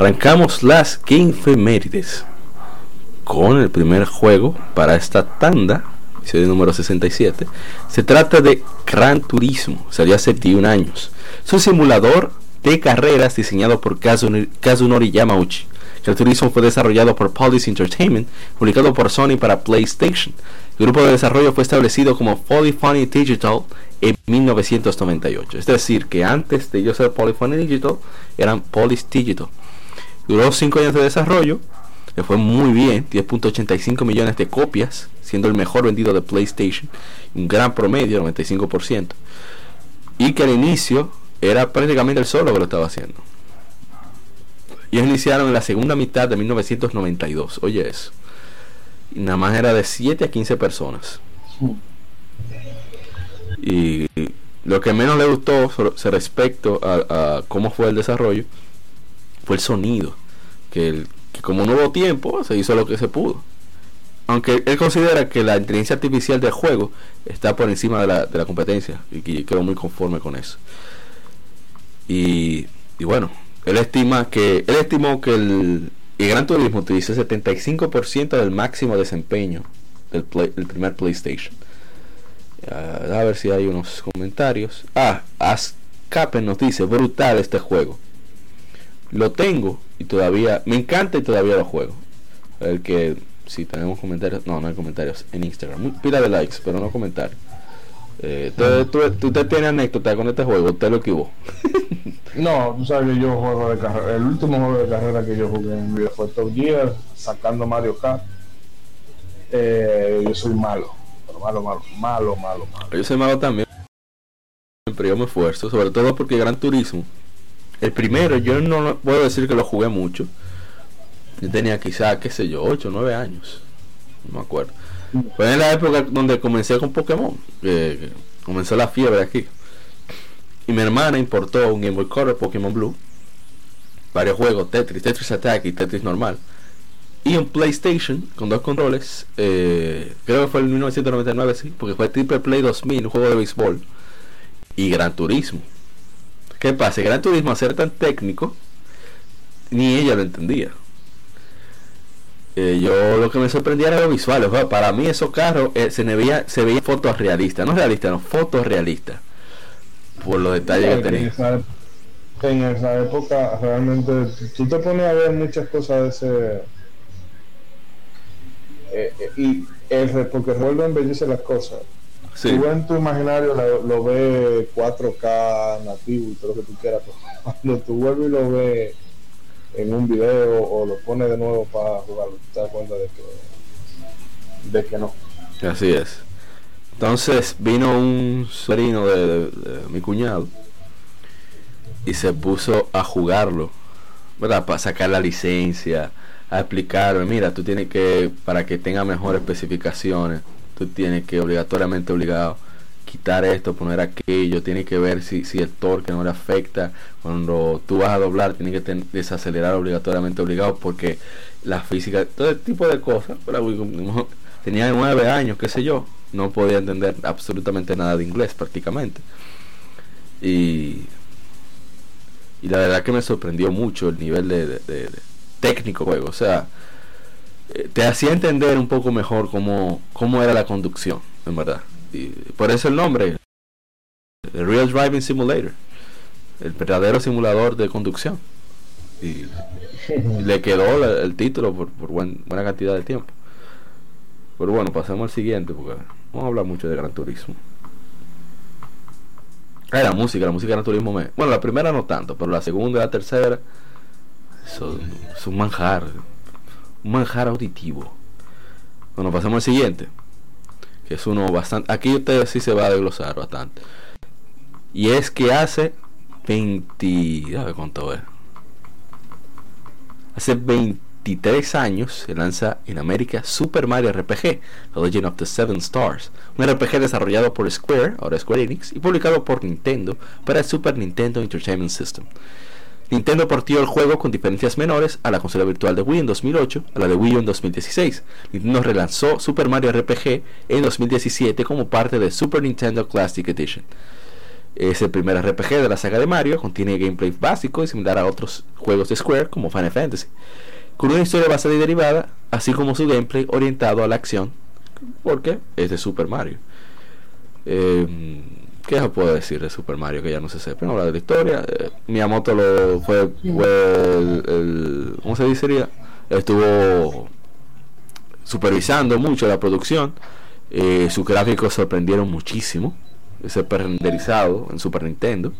Arrancamos las Game Femérides con el primer juego para esta tanda, episodio número 67. Se trata de Gran Turismo, salió hace 21 años. Es un simulador de carreras diseñado por Kazunori Yamauchi. Gran Turismo fue desarrollado por Police Entertainment, publicado por Sony para PlayStation. El grupo de desarrollo fue establecido como Polyphony Digital en 1998. Es decir, que antes de ellos ser Polyphony Digital, eran Police Digital. Duró 5 años de desarrollo, le fue muy bien, 10.85 millones de copias, siendo el mejor vendido de PlayStation, un gran promedio, 95%, y que al inicio era prácticamente el solo que lo estaba haciendo. Y ellos iniciaron en la segunda mitad de 1992, oye eso. Y nada más era de 7 a 15 personas. Y lo que menos le gustó respecto a, a cómo fue el desarrollo fue el sonido que, como no hubo tiempo, se hizo lo que se pudo. Aunque él considera que la inteligencia artificial del juego está por encima de la, de la competencia y, que quedó muy conforme con eso. Y, bueno, él estima que él estimó que el, Gran Turismo utiliza 75% del máximo desempeño del, primer PlayStation. a ver si hay unos comentarios. Ah, Ascapen nos dice, brutal este juego. Lo tengo y todavía me encanta y todavía lo juego. El que si tenemos comentarios, no, no hay comentarios en Instagram. Pila de likes, pero no comentarios. Eh, ¿tú, tiene anécdota con este juego? ¿Usted lo equivocó? no, tú sabes que yo juego de carrera. El último juego de carrera que yo jugué en mi vida fue Top Gear, sacando Mario Kart. Eh, yo soy malo, pero malo, malo, malo, malo, malo. Yo soy malo también, pero yo me esfuerzo, sobre todo porque Gran Turismo el primero, yo no puedo decir que lo jugué mucho. Yo tenía quizá, qué sé yo, 8 o 9 años. No me acuerdo. Fue en la época donde comencé con Pokémon. Que, comenzó la fiebre aquí. Y mi hermana importó un Game Boy Color Pokémon Blue. Varios juegos, Tetris, Tetris Attack y Tetris normal. Y un PlayStation con dos controles. Eh, creo que fue en 1999, sí. Porque fue Triple Play 2000, un juego de béisbol. Y Gran Turismo. ¿Qué pasa? Gran Turismo, a ser tan técnico, ni ella lo entendía. Eh, yo lo que me sorprendía era lo visual. para mí esos carros eh, se, veía, se veían fotos realistas, no realistas, no, fotos realistas. Por los detalles que tenía. En esa, época realmente tú te pones a ver muchas cosas de ese... Eh, y el, porque el embellece las cosas si Tú en tu imaginario lo, ves 4K nativo y todo lo que tú quieras, pero cuando tú vuelves y lo ves en un video o lo pones de nuevo para jugarlo, te das cuenta de que, de que no. Así es. Entonces vino un sobrino de, mi cuñado y se puso a jugarlo, ¿verdad? Para sacar la licencia, a explicarme, mira, tú tienes que, para que tenga mejores especificaciones, tú tienes que obligatoriamente obligado quitar esto, poner aquello, tiene que ver si, si el torque no le afecta, cuando tú vas a doblar tienes que desacelerar obligatoriamente obligado porque la física, todo ese tipo de cosas, tenía nueve años, qué sé yo, no podía entender absolutamente nada de inglés prácticamente. Y, y la verdad que me sorprendió mucho el nivel de, técnico juego, o sea, te hacía entender un poco mejor cómo, cómo era la conducción, en verdad. Y por eso el nombre, el Real Driving Simulator, el verdadero simulador de conducción. Y, le quedó el título por, por buena cantidad de tiempo. Pero bueno, pasemos al siguiente, porque vamos a hablar mucho de Gran Turismo. Ah, la música, la música de turismo me... Bueno, la primera no tanto, pero la segunda y la tercera son, es un manjar. Manjar auditivo. Bueno, pasamos al siguiente. Que es uno bastante... Aquí usted sí se va a desglosar bastante. Y es que hace 20... A cuánto es. Hace 23 años se lanza en América Super Mario RPG, The Legend of the Seven Stars, un RPG desarrollado por Square, ahora Square Enix, y publicado por Nintendo para el Super Nintendo Entertainment System. Nintendo partió el juego con diferencias menores a la consola virtual de Wii en 2008, a la de Wii U en 2016. Nintendo relanzó Super Mario RPG en 2017 como parte de Super Nintendo Classic Edition. Es el primer RPG de la saga de Mario, contiene gameplay básico y similar a otros juegos de Square como Final Fantasy, con una historia basada y derivada, así como su gameplay orientado a la acción, porque es de Super Mario. Eh, ¿Qué se puede decir de Super Mario que ya no se sepa? No habla de la historia. Eh, Miyamoto lo fue, fue el, ¿cómo se diría? Estuvo supervisando mucho la producción. Eh, sus gráficos sorprendieron muchísimo ese renderizado en Super Nintendo.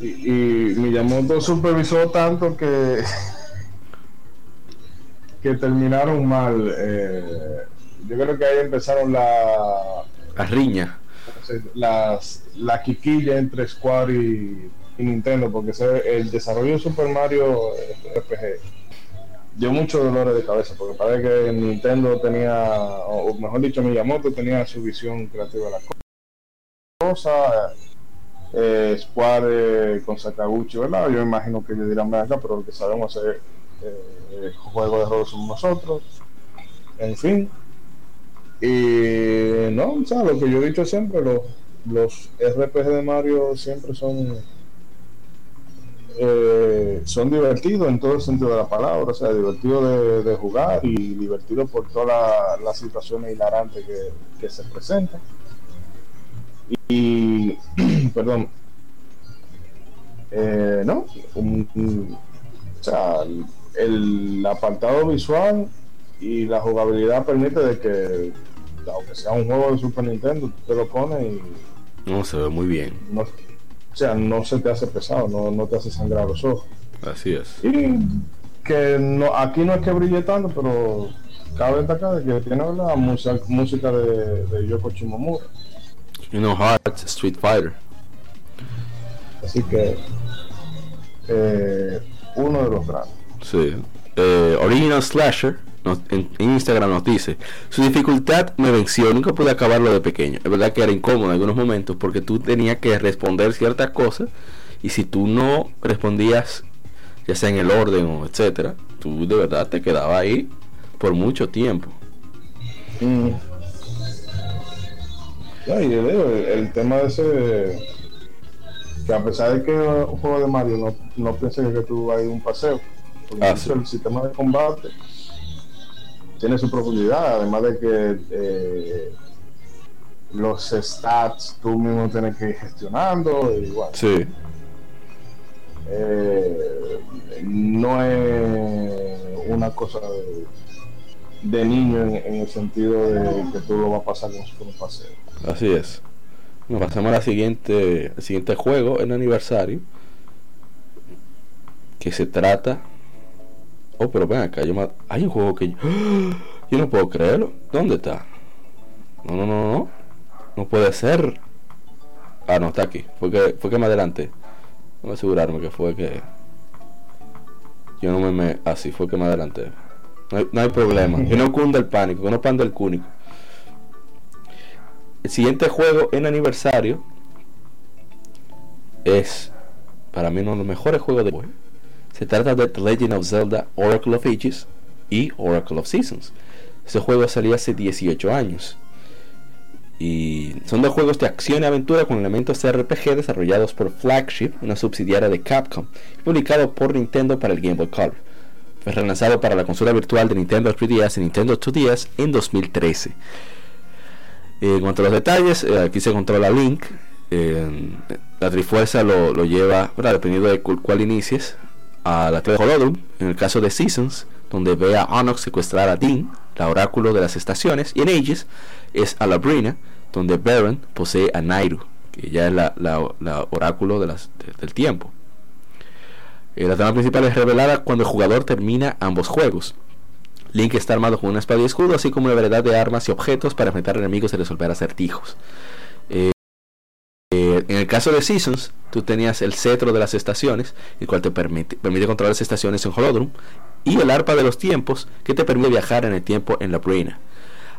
y, y, Miyamoto supervisó tanto que que terminaron mal. Eh, yo creo que ahí empezaron la la riña, las la quiquilla entre Square y, Nintendo, porque el desarrollo de Super Mario RPG dio muchos dolores de cabeza, porque parece que Nintendo tenía, o mejor dicho, Miyamoto tenía su visión creativa de la cosa. Eh, Square con Sakaguchi, ¿verdad? Yo imagino que ellos dirán acá, pero lo que sabemos es eh, juego de rol somos nosotros. En fin. Y no, o sea, lo que yo he dicho siempre, los, los RPG de Mario siempre son eh, son divertidos en todo el sentido de la palabra, o sea, divertido de, jugar y divertido por todas las situaciones hilarantes que, se presentan. Y, perdón, eh, no, o sea, el, apartado visual y la jugabilidad permite de que, aunque sea un juego de Super Nintendo, te lo pones y. No, se ve muy bien. No, o sea, no se te hace pesado, no, no te hace sangrar los ojos. Así es. Y que no, aquí no es que brille tanto, pero cabe destacar que tiene la música, música de, de Yoko Shimomura. You know, Heart, Street Fighter. Así que eh, uno de los grandes. Sí. Eh, Original Slasher en, Instagram nos dice, su dificultad me venció, nunca pude acabarlo de pequeño. Es verdad que era incómodo en algunos momentos porque tú tenías que responder ciertas cosas y si tú no respondías, ya sea en el orden o etcétera, tú de verdad te quedabas ahí por mucho tiempo. Mm. el, tema de ese que a pesar de que un juego de Mario no, no pienses que tú vas a ir un paseo, porque ah, el sistema de combate tiene su profundidad, además de que eh, los stats tú mismo tienes que ir gestionando, igual. Sí. Eh, no es una cosa de, niño en, el sentido de que tú lo vas a pasar como si fuera un paseo. Así es. Nos pasamos al siguiente, al siguiente juego, el aniversario, que se trata Oh, pero ven acá, yo hay un juego que yo, yo no puedo creerlo. ¿Dónde está? No, no, no, no. No puede ser. Ah, no, está aquí. Fue que, fue que me adelanté. Voy a asegurarme que fue que. Yo no me. me ah, sí, fue que me adelanté. No hay, no hay problema. Que no cunda el pánico, que no panda el cúnico. El siguiente juego en aniversario es para mí uno de los mejores juegos de se trata de The Legend of Zelda Oracle of Ages y Oracle of Seasons. Ese juego salió hace 18 años. Y son dos juegos de acción y aventura con elementos RPG desarrollados por Flagship, una subsidiaria de Capcom, y publicado por Nintendo para el Game Boy Color. Fue relanzado para la consola virtual de Nintendo 3DS y Nintendo 2DS en 2013. En cuanto a los detalles, eh, aquí se controla Link. la Trifuerza lo, lleva, dependiendo de cuál inicies, a la de Holodrum, en el caso de Seasons, donde ve a Onox secuestrar a Dean, la oráculo de las estaciones, y en Ages es a Labrina, donde Baron posee a Nairu, que ya es la, la, oráculo de las, del tiempo. Eh, la trama principal es revelada cuando el jugador termina ambos juegos. Link está armado con una espada y escudo, así como una variedad de armas y objetos para enfrentar enemigos y resolver acertijos. Eh, en el caso de Seasons, tú tenías el cetro de las estaciones, el cual te permite, permite controlar las estaciones en Holodrum, y el arpa de los tiempos, que te permite viajar en el tiempo en la Brina.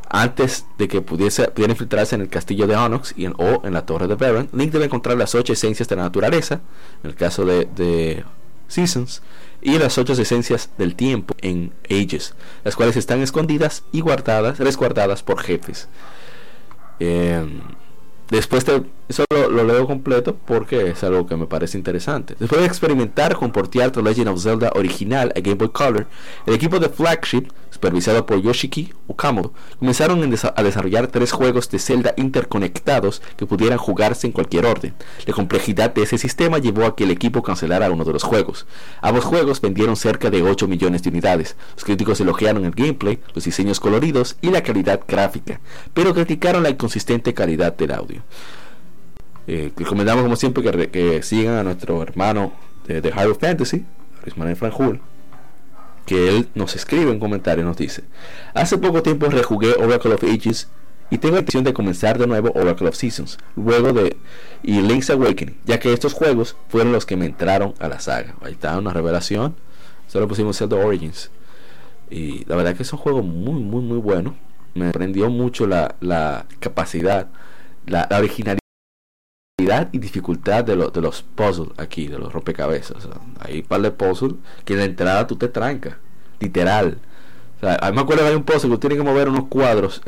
Antes de que pudiese, pudiera infiltrarse en el castillo de Onyx y en, o en la torre de Baron, Link debe encontrar las ocho esencias de la naturaleza, en el caso de, Seasons, y las ocho esencias del tiempo en Ages, las cuales están escondidas y guardadas, resguardadas por jefes. Eh, Después de eso lo, leo completo porque es algo que me parece interesante. Después de experimentar con portear The Legend of Zelda original a Game Boy Color, el equipo de Flagship, supervisado por Yoshiki Okamoto, comenzaron a desarrollar tres juegos de Zelda interconectados que pudieran jugarse en cualquier orden. La complejidad de ese sistema llevó a que el equipo cancelara uno de los juegos. Ambos juegos vendieron cerca de 8 millones de unidades. Los críticos elogiaron el gameplay, los diseños coloridos y la calidad gráfica, pero criticaron la inconsistente calidad del audio. Eh, recomendamos como siempre que, sigan a nuestro hermano de, de Hyrule Fantasy, Manuel Franjul, que él nos escribe en comentarios, nos dice, hace poco tiempo rejugué Oracle of Ages y tengo la intención de comenzar de nuevo Oracle of Seasons, luego de y Link's Awakening, ya que estos juegos fueron los que me entraron a la saga. Ahí está una revelación, solo pusimos Zelda Origins. Y la verdad que es un juego muy, muy, muy bueno. Me aprendió mucho la capacidad la, originalidad y dificultad de, de los puzzles aquí, de los rompecabezas. hay un par de puzzles que en la entrada tú te trancas, literal. O sea, a me acuerdo que hay un puzzle que tú tienes que mover unos cuadros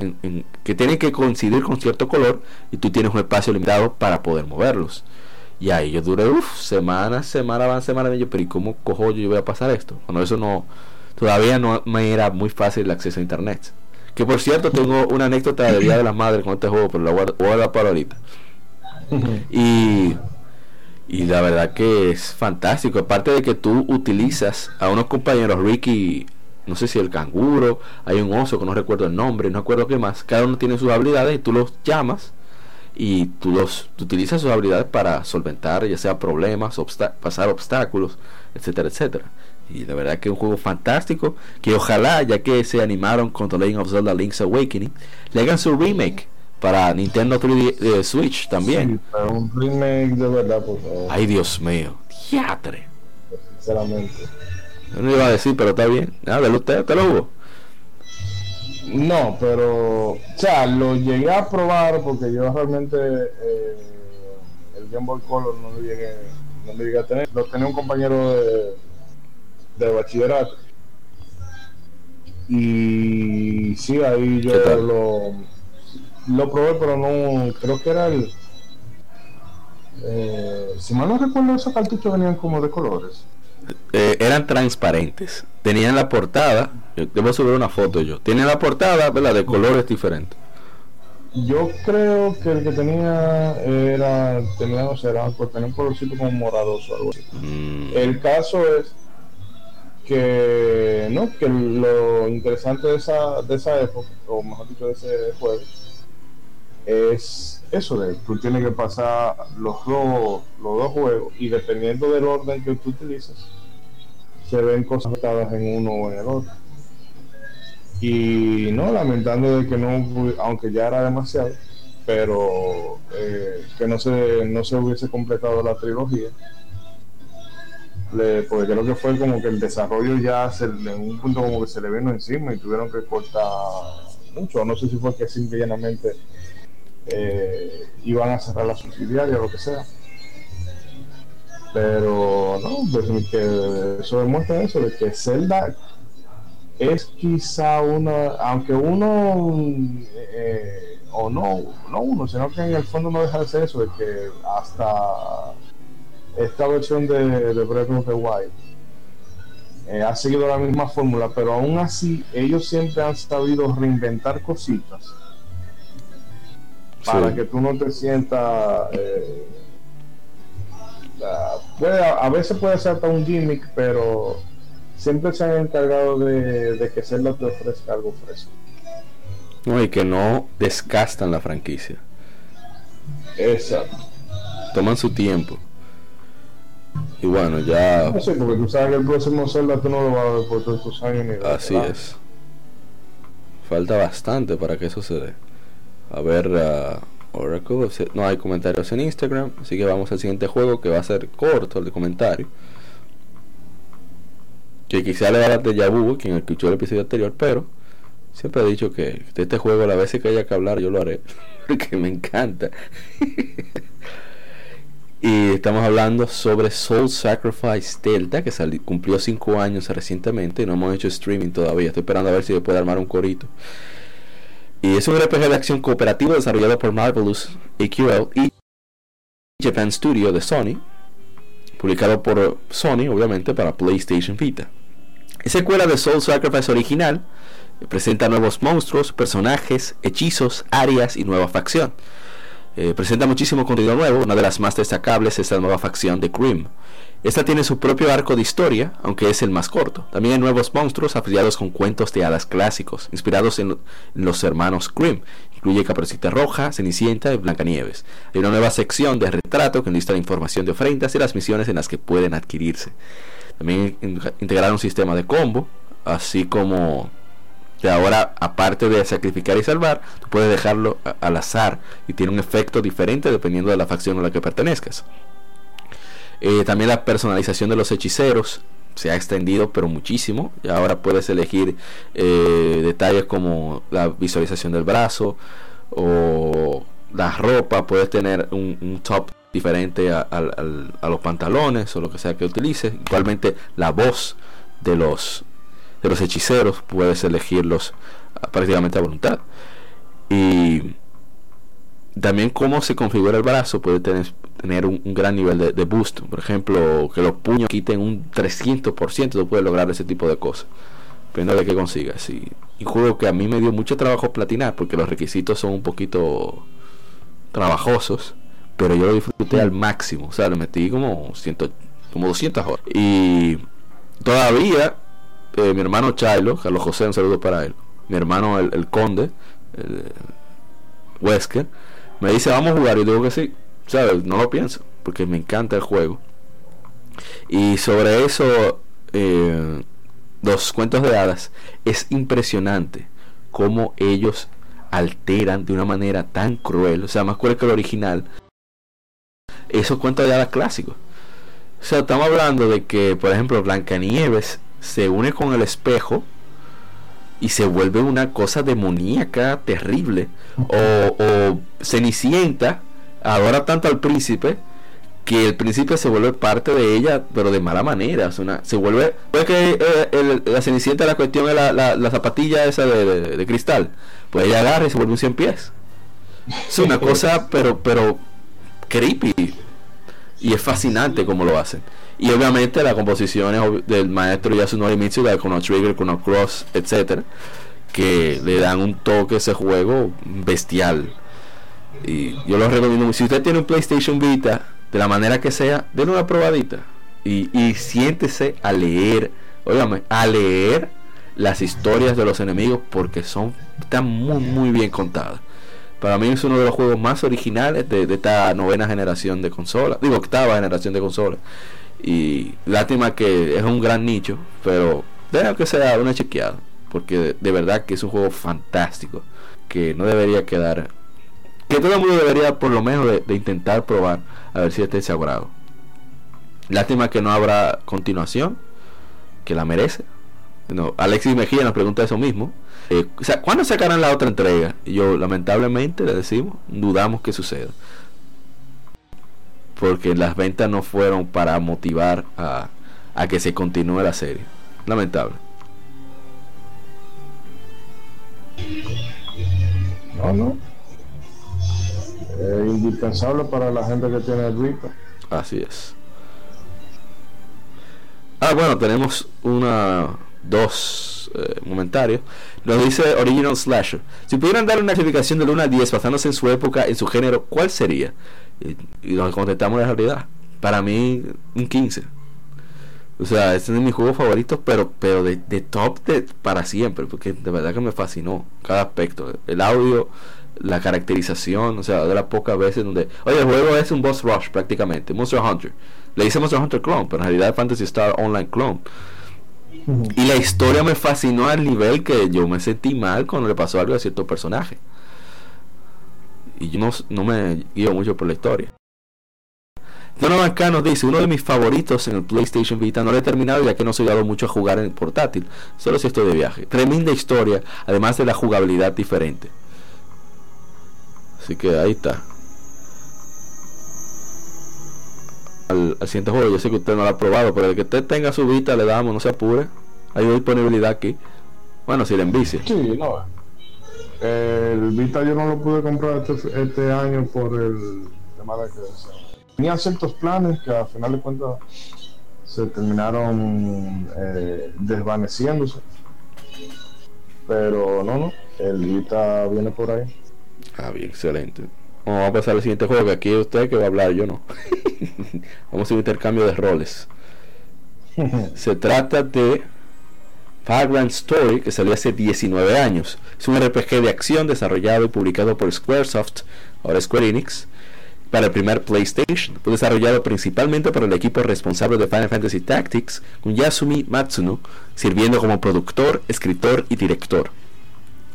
que tienen que coincidir con cierto color y tú tienes un espacio limitado para poder moverlos. Y ahí yo duré, uff, semanas, semana van, semana, yo, pero ¿y cómo cojo yo voy a pasar esto? Cuando eso no, todavía no me era muy fácil el acceso a internet. Que por cierto, tengo una anécdota de Día de las Madres con este juego, pero la voy a guardar para ahorita. Y, y la verdad que es fantástico. Aparte de que tú utilizas a unos compañeros, Ricky, no sé si el canguro, hay un oso que no recuerdo el nombre, no recuerdo qué más. Cada uno tiene sus habilidades y tú los llamas y tú los utilizas sus habilidades para solventar ya sea problemas, pasar obstáculos, etcétera, etcétera. Y de verdad que es un juego fantástico. Que ojalá, ya que se animaron con The Legend of Zelda Link's Awakening, le hagan su remake para Nintendo 3D eh, Switch también. un remake de verdad, por Ay, Dios mío. Teatre. Sinceramente. Yo no iba a decir, pero está bien. Nada, usted, ¿te lo hubo? No, pero. O sea, lo llegué a probar porque yo realmente. Eh, el Game Boy Color no lo llegué, no lo llegué a tener. Lo tenía un compañero de de bachillerato. Y sí, ahí yo lo, lo probé, pero no, creo que era el... Eh, si mal no recuerdo, esos cartuchos venían como de colores. Eh, eran transparentes. Tenían la portada, debo subir una foto yo. Tienen la portada, ¿verdad? De colores diferentes. Yo creo que el que tenía era, tenía, no sé, era, tenía un colorcito como moradoso algo así. Mm. El caso es que no que lo interesante de esa de esa época o mejor dicho de ese juego es eso de tú tienes que pasar los dos los dos juegos y dependiendo del orden que tú utilizas se ven cosas afectadas en uno o en el otro. Y no lamentando de que no aunque ya era demasiado pero eh, que no se no se hubiese completado la trilogía porque creo que fue como que el desarrollo ya se, en un punto como que se le vino encima y tuvieron que cortar mucho. No sé si fue que simplemente eh, iban a cerrar la subsidiaria o lo que sea. Pero no, pues que eso demuestra eso, de que Zelda es quizá una, aunque uno, eh, o no, no uno, sino que en el fondo no deja de ser eso, de que hasta esta versión de, de Breath of the Wild eh, ha seguido la misma fórmula, pero aún así ellos siempre han sabido reinventar cositas para que tú no te sientas. Eh, a, veces puede ser hasta un gimmick, pero siempre se han encargado de, de que Zelda te ofrezca algo fresco. No, y que no desgastan la franquicia. Exacto. toman su tiempo. Y bueno, ya. No sé, porque tú sabes que el próximo Zelda tú no lo vas a ver por todos estos años ni Así es. Falta bastante para que eso se dé. A ver, uh, Oracle, no hay comentarios en Instagram, así que vamos al siguiente juego que va a ser corto el de comentario. Que quizá le va a de Yabu, quien escuchó el episodio anterior, pero siempre he dicho que de este juego, la vez que haya que hablar, yo lo haré, porque me encanta. y estamos hablando sobre Soul Sacrifice Delta, que cumplió 5 años recientemente y no hemos hecho streaming todavía. Estoy esperando a ver si se puede armar un corito. Y es un RPG de acción cooperativo desarrollado por Marvelous AQL y Japan Studio de Sony, publicado por Sony, obviamente, para PlayStation Vita. Es secuela de Soul Sacrifice original, presenta nuevos monstruos, personajes, hechizos, áreas y nueva facción. Eh, presenta muchísimo contenido nuevo, una de las más destacables es la nueva facción de Grimm, esta tiene su propio arco de historia, aunque es el más corto. También hay nuevos monstruos afiliados con cuentos de hadas clásicos, inspirados en, los hermanos Grimm. Incluye Caperucita Roja, Cenicienta y Blancanieves. Hay una nueva sección de retrato que lista la información de ofrendas y las misiones en las que pueden adquirirse. También integraron un sistema de combo, así como que ahora, aparte de sacrificar y salvar, puedes dejarlo al azar y tiene un efecto diferente dependiendo de la facción a la que pertenezcas. Eh, también la personalización de los hechiceros se ha extendido pero muchísimo y ahora puedes elegir eh, detalles como la visualización del brazo o la ropa puedes tener un, top diferente a, los pantalones o lo que sea que utilices igualmente la voz de los de los hechiceros puedes elegirlos ah, prácticamente a voluntad y también cómo se configura el brazo puede tener, tener un, gran nivel de, boost. Por ejemplo, que los puños quiten un 300%, tú puedes lograr ese tipo de cosas. Depende de qué consigas. Y, y juego que a mí me dio mucho trabajo platinar porque los requisitos son un poquito trabajosos. Pero yo lo disfruté al máximo. O sea, lo metí como, ciento, como 200 horas. Y todavía eh, mi hermano Chilo, Carlos José, un saludo para él. Mi hermano el, Conde, el, Wesker me dice, vamos a jugar. Y digo que sí. ¿Sabes? No lo pienso. Porque me encanta el juego. Y sobre eso, eh, los cuentos de hadas, es impresionante cómo ellos alteran de una manera tan cruel, o sea, más cruel que el original, esos cuentos de hadas clásicos. O sea, estamos hablando de que, por ejemplo, Blancanieves se une con el espejo y se vuelve una cosa demoníaca terrible. O, o Cenicienta adora tanto al príncipe que el príncipe se vuelve parte de ella, pero de mala manera. se vuelve. Puede que eh, la Cenicienta la cuestión es la, la, zapatilla esa de, cristal. Pues ella agarra y se vuelve un 100 pies. Es una cosa, pero, pero creepy. Y es fascinante como lo hacen. Y obviamente las composiciones del maestro Yasunori Mitsuda, Chrono Trigger, Chrono Cross, etcétera, que le dan un toque a ese juego bestial. Y yo lo recomiendo. Si usted tiene un PlayStation Vita, de la manera que sea, denle una probadita. Y, y siéntese a leer, óigame, a leer las historias de los enemigos porque son están muy muy bien contadas. Para mí es uno de los juegos más originales de, de esta novena generación de consolas, digo octava generación de consolas. Y lástima que es un gran nicho, pero deja que sea una chequeada, porque de, verdad que es un juego fantástico, que no debería quedar, que todo el mundo debería por lo menos de, intentar probar, a ver si este es agrado. Lástima que no habrá continuación, que la merece. No, Alexis Mejía nos pregunta eso mismo. Eh, o sea, ¿cuándo sacarán la otra entrega? Y yo, lamentablemente, le decimos, dudamos que suceda porque las ventas no fueron para motivar a, que se continúe la serie. Lamentable. No, no. Es indispensable para la gente que tiene el Vita. Así es. Ah, bueno, tenemos una dos eh, comentarios. Nos dice Original Slasher. Si pudieran dar una clasificación de 1 a 10 basándose en su época, en su género, ¿cuál sería? y, nos contestamos la realidad. Para mí, un 15. O sea, este es de mis juegos favoritos, pero, pero de, top de, para siempre, porque de verdad que me fascinó cada aspecto. El audio, la caracterización, o sea, de las pocas veces donde, oye, el juego es un boss rush prácticamente, Monster Hunter. Le dice Monster Hunter Clone, pero en realidad Fantasy Star Online Clone. Y la historia me fascinó al nivel que yo me sentí mal cuando le pasó algo a cierto personaje. Y yo no, no me guío mucho por la historia. Donovan K nos dice, uno de mis favoritos en el PlayStation Vita, no lo he terminado ya que no soy dado mucho a jugar en portátil, solo si estoy de viaje. Tremenda historia, además de la jugabilidad diferente. Así que ahí está. Al, siguiente juego, yo sé que usted no lo ha probado, pero el que usted tenga su Vita le damos, no se apure. Hay disponibilidad aquí. Bueno, si le envicia. Sí, no. El Vita yo no lo pude comprar este, este año por el tema de que tenía ciertos planes que al final de cuentas se terminaron eh, desvaneciéndose. Pero no, no, el Vita viene por ahí. Ah, bien, excelente. Vamos a pasar al siguiente juego, que aquí es usted que va a hablar, yo no. Vamos a hacer un intercambio de roles. se trata de Vagrant Story, que salió hace 19 años. Es un RPG de acción desarrollado y publicado por Squaresoft, ahora Square Enix, para el primer PlayStation. Fue desarrollado principalmente por el equipo responsable de Final Fantasy Tactics, con Yasumi Matsuno sirviendo como productor, escritor y director.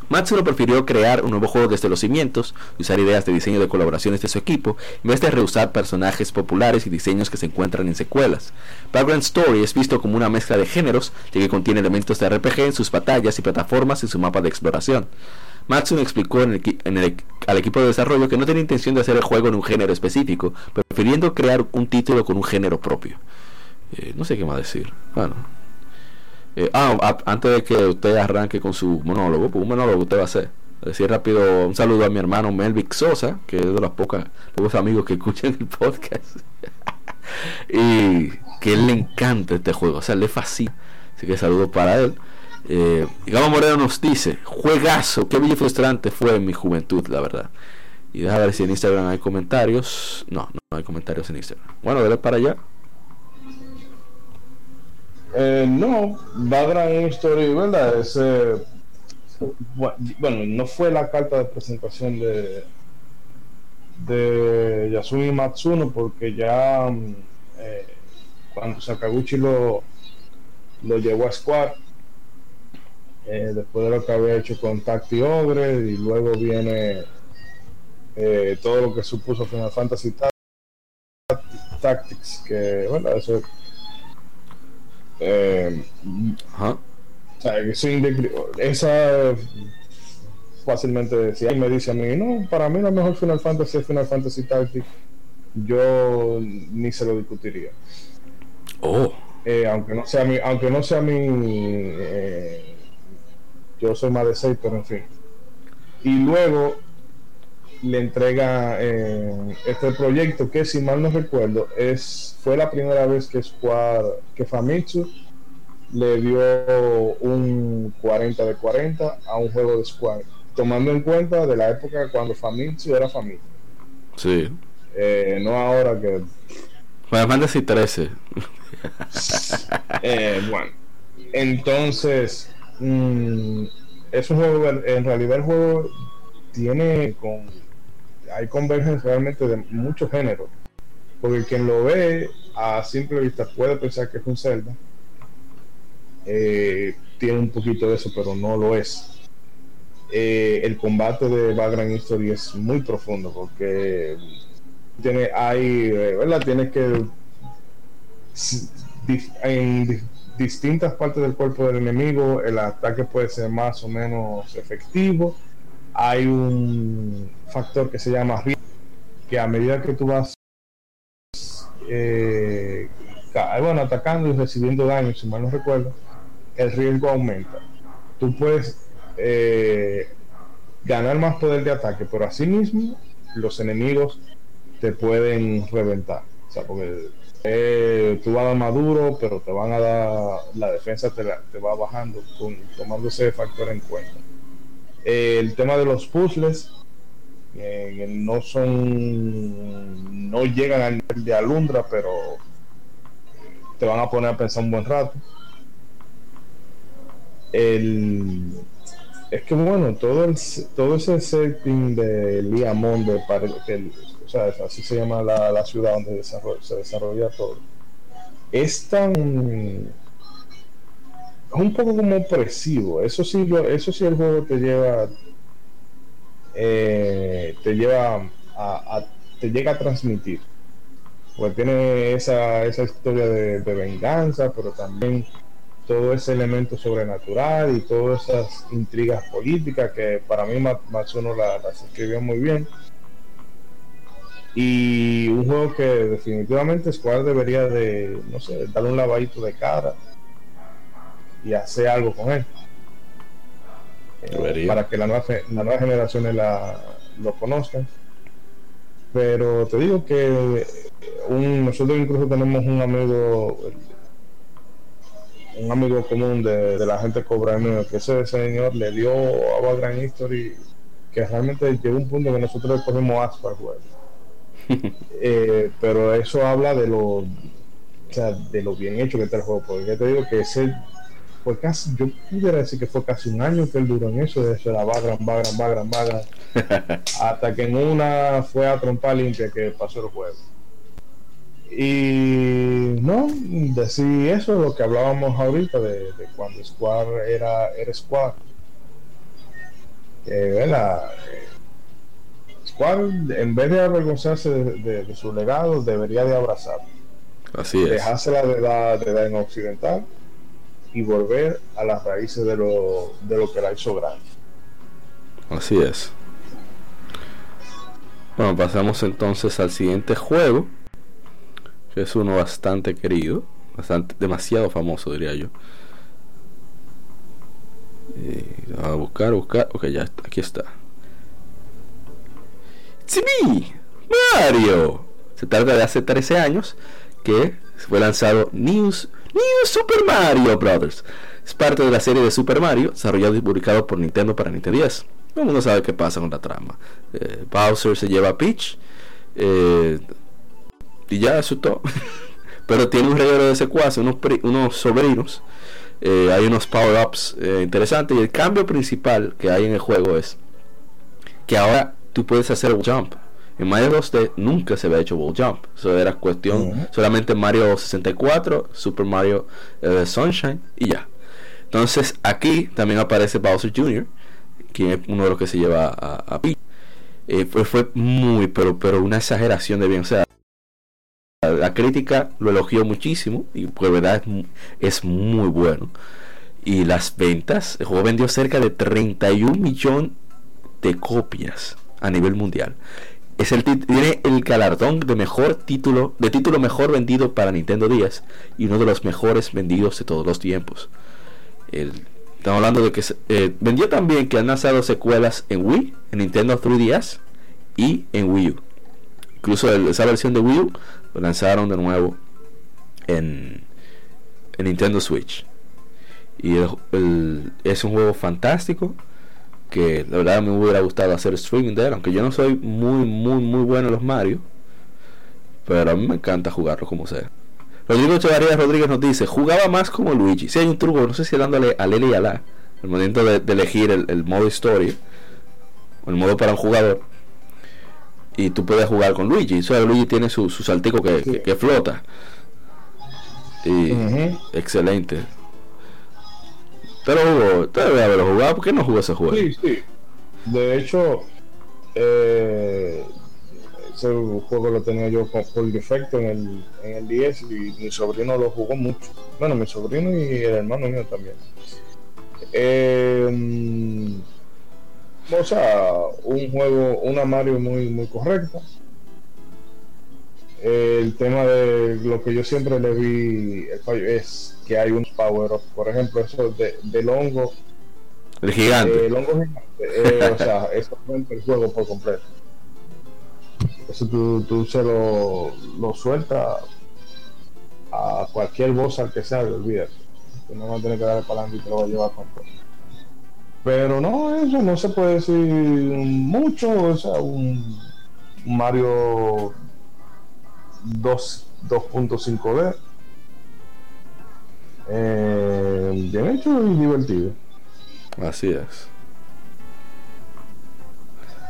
Matsuno prefirió crear un nuevo juego desde los cimientos usar ideas de diseño de colaboraciones de su equipo en vez de reusar personajes populares y diseños que se encuentran en secuelas. Background Story es visto como una mezcla de géneros, ya que contiene elementos de RPG en sus batallas y plataformas en su mapa de exploración. Matsuno explicó al equipo de desarrollo que no tenía intención de hacer el juego en un género específico, prefiriendo crear un título con un género propio. Eh, no sé qué más decir. Bueno. Eh, ah, antes de que usted arranque con su monólogo, pues un monólogo usted va a hacer. Decir rápido un saludo a mi hermano Melvic Sosa, que es de las pocas, pocos amigos que escuchan el podcast. y que él le encanta este juego, o sea, le fascina. Así que saludo para él. Eh, Gabo Moreno nos dice, juegazo, qué bello frustrante fue en mi juventud, la verdad. Y deja ver si en Instagram hay comentarios. No, no hay comentarios en Instagram. Bueno, dale para allá. Eh, no, va gran History, ¿verdad? Ese, bueno, no fue la carta de presentación de de Yasumi Matsuno porque ya mm, eh, cuando Sakaguchi lo lo llevó a Square eh, después de lo que había hecho con Tacti Ogre y luego viene eh, todo lo que supuso Final Fantasy Tactics, que bueno, eso eh, o sea, esa fácilmente decía y me dice a mí, no, para mí la mejor Final Fantasy es Final Fantasy Tactics, yo ni se lo discutiría. Oh. aunque no sea mi, aunque no sea mi yo soy más de 6, pero en fin. Y luego le entrega eh, este proyecto que si mal no recuerdo es fue la primera vez que Square, que Famitsu le dio un 40 de 40 a un juego de Square tomando en cuenta de la época cuando Famitsu era Famitsu. Sí. Eh, no ahora que bueno Fantasy 13 eh, bueno entonces Mm, es un juego, en realidad el juego tiene con hay convergencia realmente de muchos géneros porque quien lo ve a simple vista puede pensar que es un Zelda eh, tiene un poquito de eso pero no lo es eh, el combate de Background History es muy profundo porque tiene hay eh, verdad tienes que en distintas partes del cuerpo del enemigo, el ataque puede ser más o menos efectivo. Hay un factor que se llama riesgo, que a medida que tú vas eh, bueno, atacando y recibiendo daño, si mal no recuerdo, el riesgo aumenta. Tú puedes eh, ganar más poder de ataque, pero asimismo los enemigos te pueden reventar. O sea, porque eh, tú vas a dar maduro, pero te van a dar, la defensa te, va bajando con, tomando ese factor en cuenta. El tema de los puzzles, eh, no son, no llegan al nivel de alundra, pero te van a poner a pensar un buen rato. El, es que bueno, todo el, todo ese setting de Liamón, de que, o sea, así se llama la, la ciudad donde se desarrolla todo, es tan es un poco como opresivo. Eso sí, eso sí el juego te lleva, eh, te lleva a, te llega a transmitir. Porque tiene esa, esa historia de, venganza, pero también todo ese elemento sobrenatural y todas esas intrigas políticas que para mí Matsuno las escribió muy bien. Y un juego que definitivamente Square debería de, no sé, darle un lavadito de cara y hacer algo con él. Eh, para que las nuevas la nueva generaciones la, lo conozcan. Pero te digo que un, nosotros incluso tenemos un amigo, un amigo común de, la gente Cobra que ese señor le dio a Grand History que realmente llegó un punto que nosotros le cogimos asco al juego. Eh, pero eso habla de lo de lo bien hecho que está el juego, porque te digo que ese fue casi, yo pudiera decir que fue casi un año que él duró en eso, de eso era Bagran, Bagran, Bagran, Bagran, hasta que en una fue a trompar limpia que pasó el juego. Y no, decir eso, lo que hablábamos ahorita de, cuando Square era, era Square. Que, Square, en vez de avergonzarse de, su legado, debería de abrazar. Así es. Dejársela de dar, de dar en occidental y volver a las raíces de lo, de lo que la hizo grande. Así es. Bueno, pasamos entonces al siguiente juego, que es uno bastante querido, bastante demasiado famoso diría yo. Y a buscar, buscar, ok, ya aquí está. It's Mario. Se trata de hace 13 años que fue lanzado News New Super Mario Brothers. Es parte de la serie de Super Mario, desarrollado y publicado por Nintendo para Nintendo 10. Todo el mundo sabe qué pasa con la trama. Eh, Bowser se lleva a Peach. Eh, y ya, eso es todo. Pero tiene un regalo de secuaces, unos, unos sobrinos. Eh, hay unos power-ups interesantes. Y el cambio principal que hay en el juego es que ahora tú puedes hacer jump en Mario 2D nunca se había hecho wall jump. Eso era cuestión solamente Mario 64, Super Mario eh, Sunshine y ya. Entonces aquí también aparece Bowser Jr., quien es uno de los que se lleva a, a eh, fue, muy, pero, pero una exageración de bien. O sea, la, crítica lo elogió muchísimo y pues verdad es, es muy bueno. Y las ventas, el juego vendió cerca de 31 millones de copias a nivel mundial es el tiene el galardón de mejor título, de título mejor vendido para Nintendo 10 y uno de los mejores vendidos de todos los tiempos. estamos hablando de que eh, vendió también que han lanzado secuelas en Wii, en Nintendo 3DS y en Wii U. Incluso esa versión de Wii U lo lanzaron de nuevo en, en Nintendo Switch. Y es un juego fantástico que la verdad me hubiera gustado hacer streaming de él, aunque yo no soy muy, muy, muy bueno en los Mario, pero a mí me encanta jugarlo como sea. Rodrigo Echevarría Rodríguez nos dice, jugaba más como Luigi. Si hay un truco, no sé si dándole a L y a la, el momento de, elegir el, modo historia, o el modo para un jugador, y tú puedes jugar con Luigi. Eso Luigi tiene su, su saltico que, flota. Y excelente. Pero debe haberlo jugado. ¿Por qué no jugó ese juego? Sí, sí. De hecho, eh, ese juego lo tenía yo por defecto en el, en el 10 y mi sobrino lo jugó mucho. Bueno, mi sobrino y el hermano mío también. Eh, o sea, un juego, una Mario muy, muy correcta. El tema de lo que yo siempre le vi es que hay unos power up, por ejemplo, eso de, del hongo. El gigante. el hongo gigante, eh, o sea, eso cuenta el juego por completo. Eso tú, tú se lo, lo sueltas a cualquier al que sea, olvídate. Que no va a tener que darle para adelante y te lo va a llevar con todo. Pero no, eso no se puede decir mucho, o sea, un Mario 2.5D eh, bien hecho y divertido. Así es.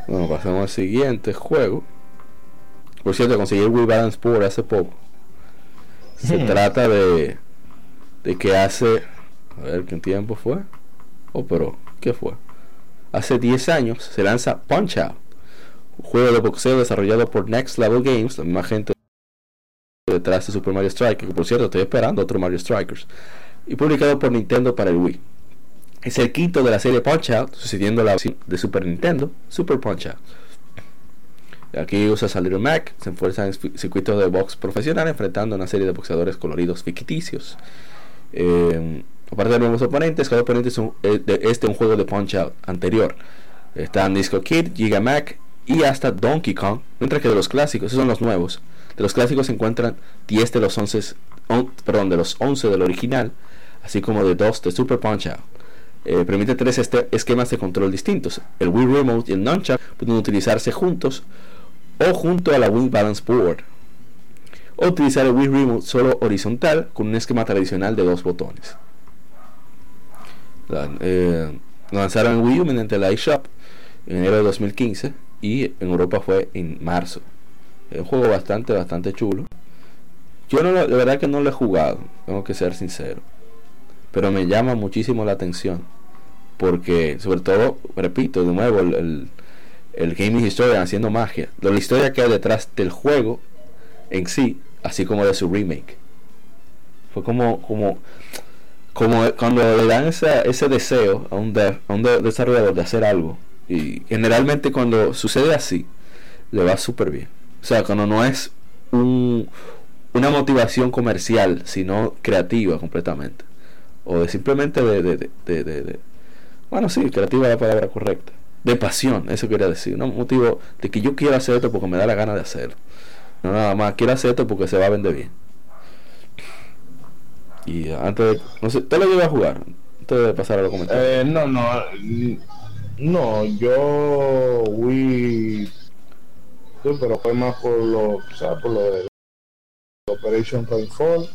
Bueno, pasamos al siguiente juego. Por cierto, conseguí el Wii Balance Sport hace poco. Se hmm. trata de, de que hace. A ver qué tiempo fue. Oh, pero, ¿qué fue? Hace 10 años se lanza Punch Out, un juego de boxeo desarrollado por Next Level Games, la misma gente detrás de Super Mario Strikers, que por cierto estoy esperando otro Mario Strikers, y publicado por Nintendo para el Wii. Es el quinto de la serie Punch Out, sucediendo la versión de Super Nintendo, Super Punch Out. Aquí usa a Little Mac, se enfuerza en circuitos de box profesional enfrentando a una serie de boxeadores coloridos ficticios. Eh, aparte de nuevos oponentes, cada oponente es eh, este un juego de Punch Out anterior. Están Disco Kid, Giga Mac y hasta Donkey Kong, mientras que de los clásicos, esos son los nuevos. Los clásicos se encuentran 10 de los 11, perdón, de los 11 del original, así como de 2 de Super Punch Out. Eh, permite tres este esquemas de control distintos. El Wii Remote y el Nunchuck pueden utilizarse juntos o junto a la Wii Balance Board. O utilizar el Wii Remote solo horizontal con un esquema tradicional de dos botones. Eh, lanzaron en Wii U mediante la iShop en enero de 2015 y en Europa fue en marzo. Es un juego bastante, bastante chulo. Yo no de verdad que no lo he jugado, tengo que ser sincero. Pero me llama muchísimo la atención. Porque, sobre todo, repito, de nuevo, el, el gaming historia haciendo magia. La historia que hay detrás del juego en sí, así como de su remake. Fue como, como, como cuando le dan ese deseo a un, a un desarrollador de hacer algo. Y generalmente cuando sucede así, le va súper bien. O sea, cuando no es un, una motivación comercial, sino creativa completamente. O de simplemente de, bueno, sí, creativa es la palabra correcta de pasión, eso quería decir. Un motivo de que yo quiero hacer esto porque me da la gana de hacerlo. No nada más, quiero hacer esto porque se va a vender bien. Y antes de, no sé, ¿te lo llevas a jugar? Antes de pasar a los comentarios. Eh, no, no, no, yo Wii, sí, pero fue más por lo, o sea, por lo de Operation Rainfall,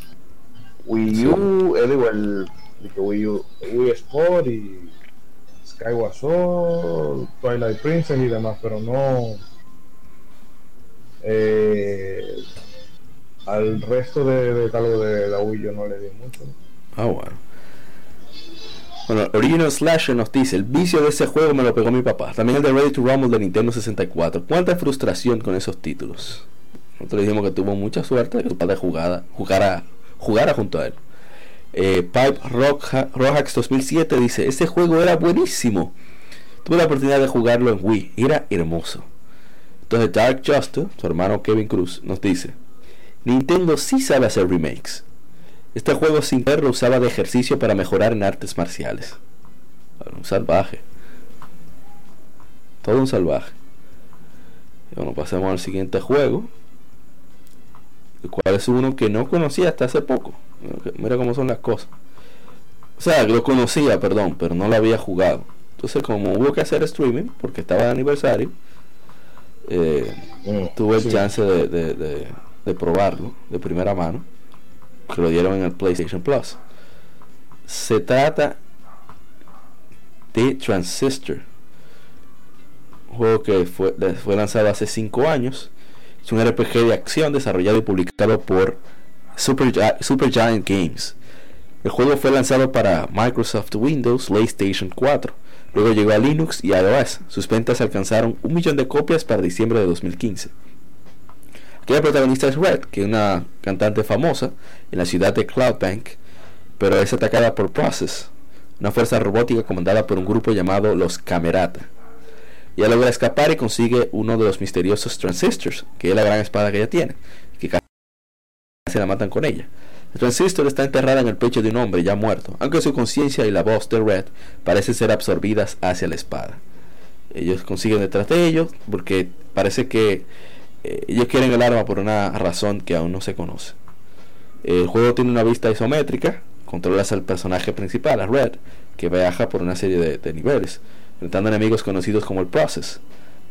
Wii U, sí. digo, el, el, Wii U, Wii Sport y Skyward Sword, Twilight Princess y demás, pero no eh, al resto de, de de la Wii yo no le di mucho. Ah, bueno. Bueno, Original Slasher nos dice, el vicio de ese juego me lo pegó mi papá. También el de Ready to Rumble de Nintendo 64. Cuánta frustración con esos títulos. Nosotros dijimos que tuvo mucha suerte de que su padre jugara, jugara, jugara junto a él. Eh, Pipe Rock, Rojax 2007 dice, este juego era buenísimo. Tuve la oportunidad de jugarlo en Wii, era hermoso. Entonces Dark Justice, su hermano Kevin Cruz, nos dice, Nintendo sí sabe hacer remakes. Este juego sin perro usaba de ejercicio para mejorar en artes marciales. Un salvaje. Todo un salvaje. Y bueno, pasemos al siguiente juego. El cual es uno que no conocía hasta hace poco. Mira cómo son las cosas. O sea, lo conocía, perdón, pero no lo había jugado. Entonces, como hubo que hacer streaming, porque estaba de aniversario, eh, mm, tuve el chance de, de, probarlo de primera mano, que lo dieron en el PlayStation Plus. Se trata de Transistor, un juego que fue, fue lanzado hace 5 años. Es un RPG de acción desarrollado y publicado por Super, Giant Games. El juego fue lanzado para Microsoft Windows, PlayStation 4. Luego llegó a Linux y iOS. Sus ventas alcanzaron un millón de copias para diciembre de 2015. Aquí la protagonista es Red, que es una cantante famosa en la ciudad de Cloudbank, pero es atacada por Process, una fuerza robótica comandada por un grupo llamado los Camerata. Ella logra escapar y consigue uno de los misteriosos transistors, que es la gran espada que ella tiene, que se la matan con ella. El transistor está enterrada en el pecho de un hombre ya muerto, aunque su conciencia y la voz de Red parecen ser absorbidas hacia la espada. Ellos consiguen detrás de ellos porque parece que ellos quieren el arma por una razón que aún no se conoce. El juego tiene una vista isométrica, controlas al personaje principal, a Red, que viaja por una serie de, niveles, enfrentando enemigos conocidos como el Process,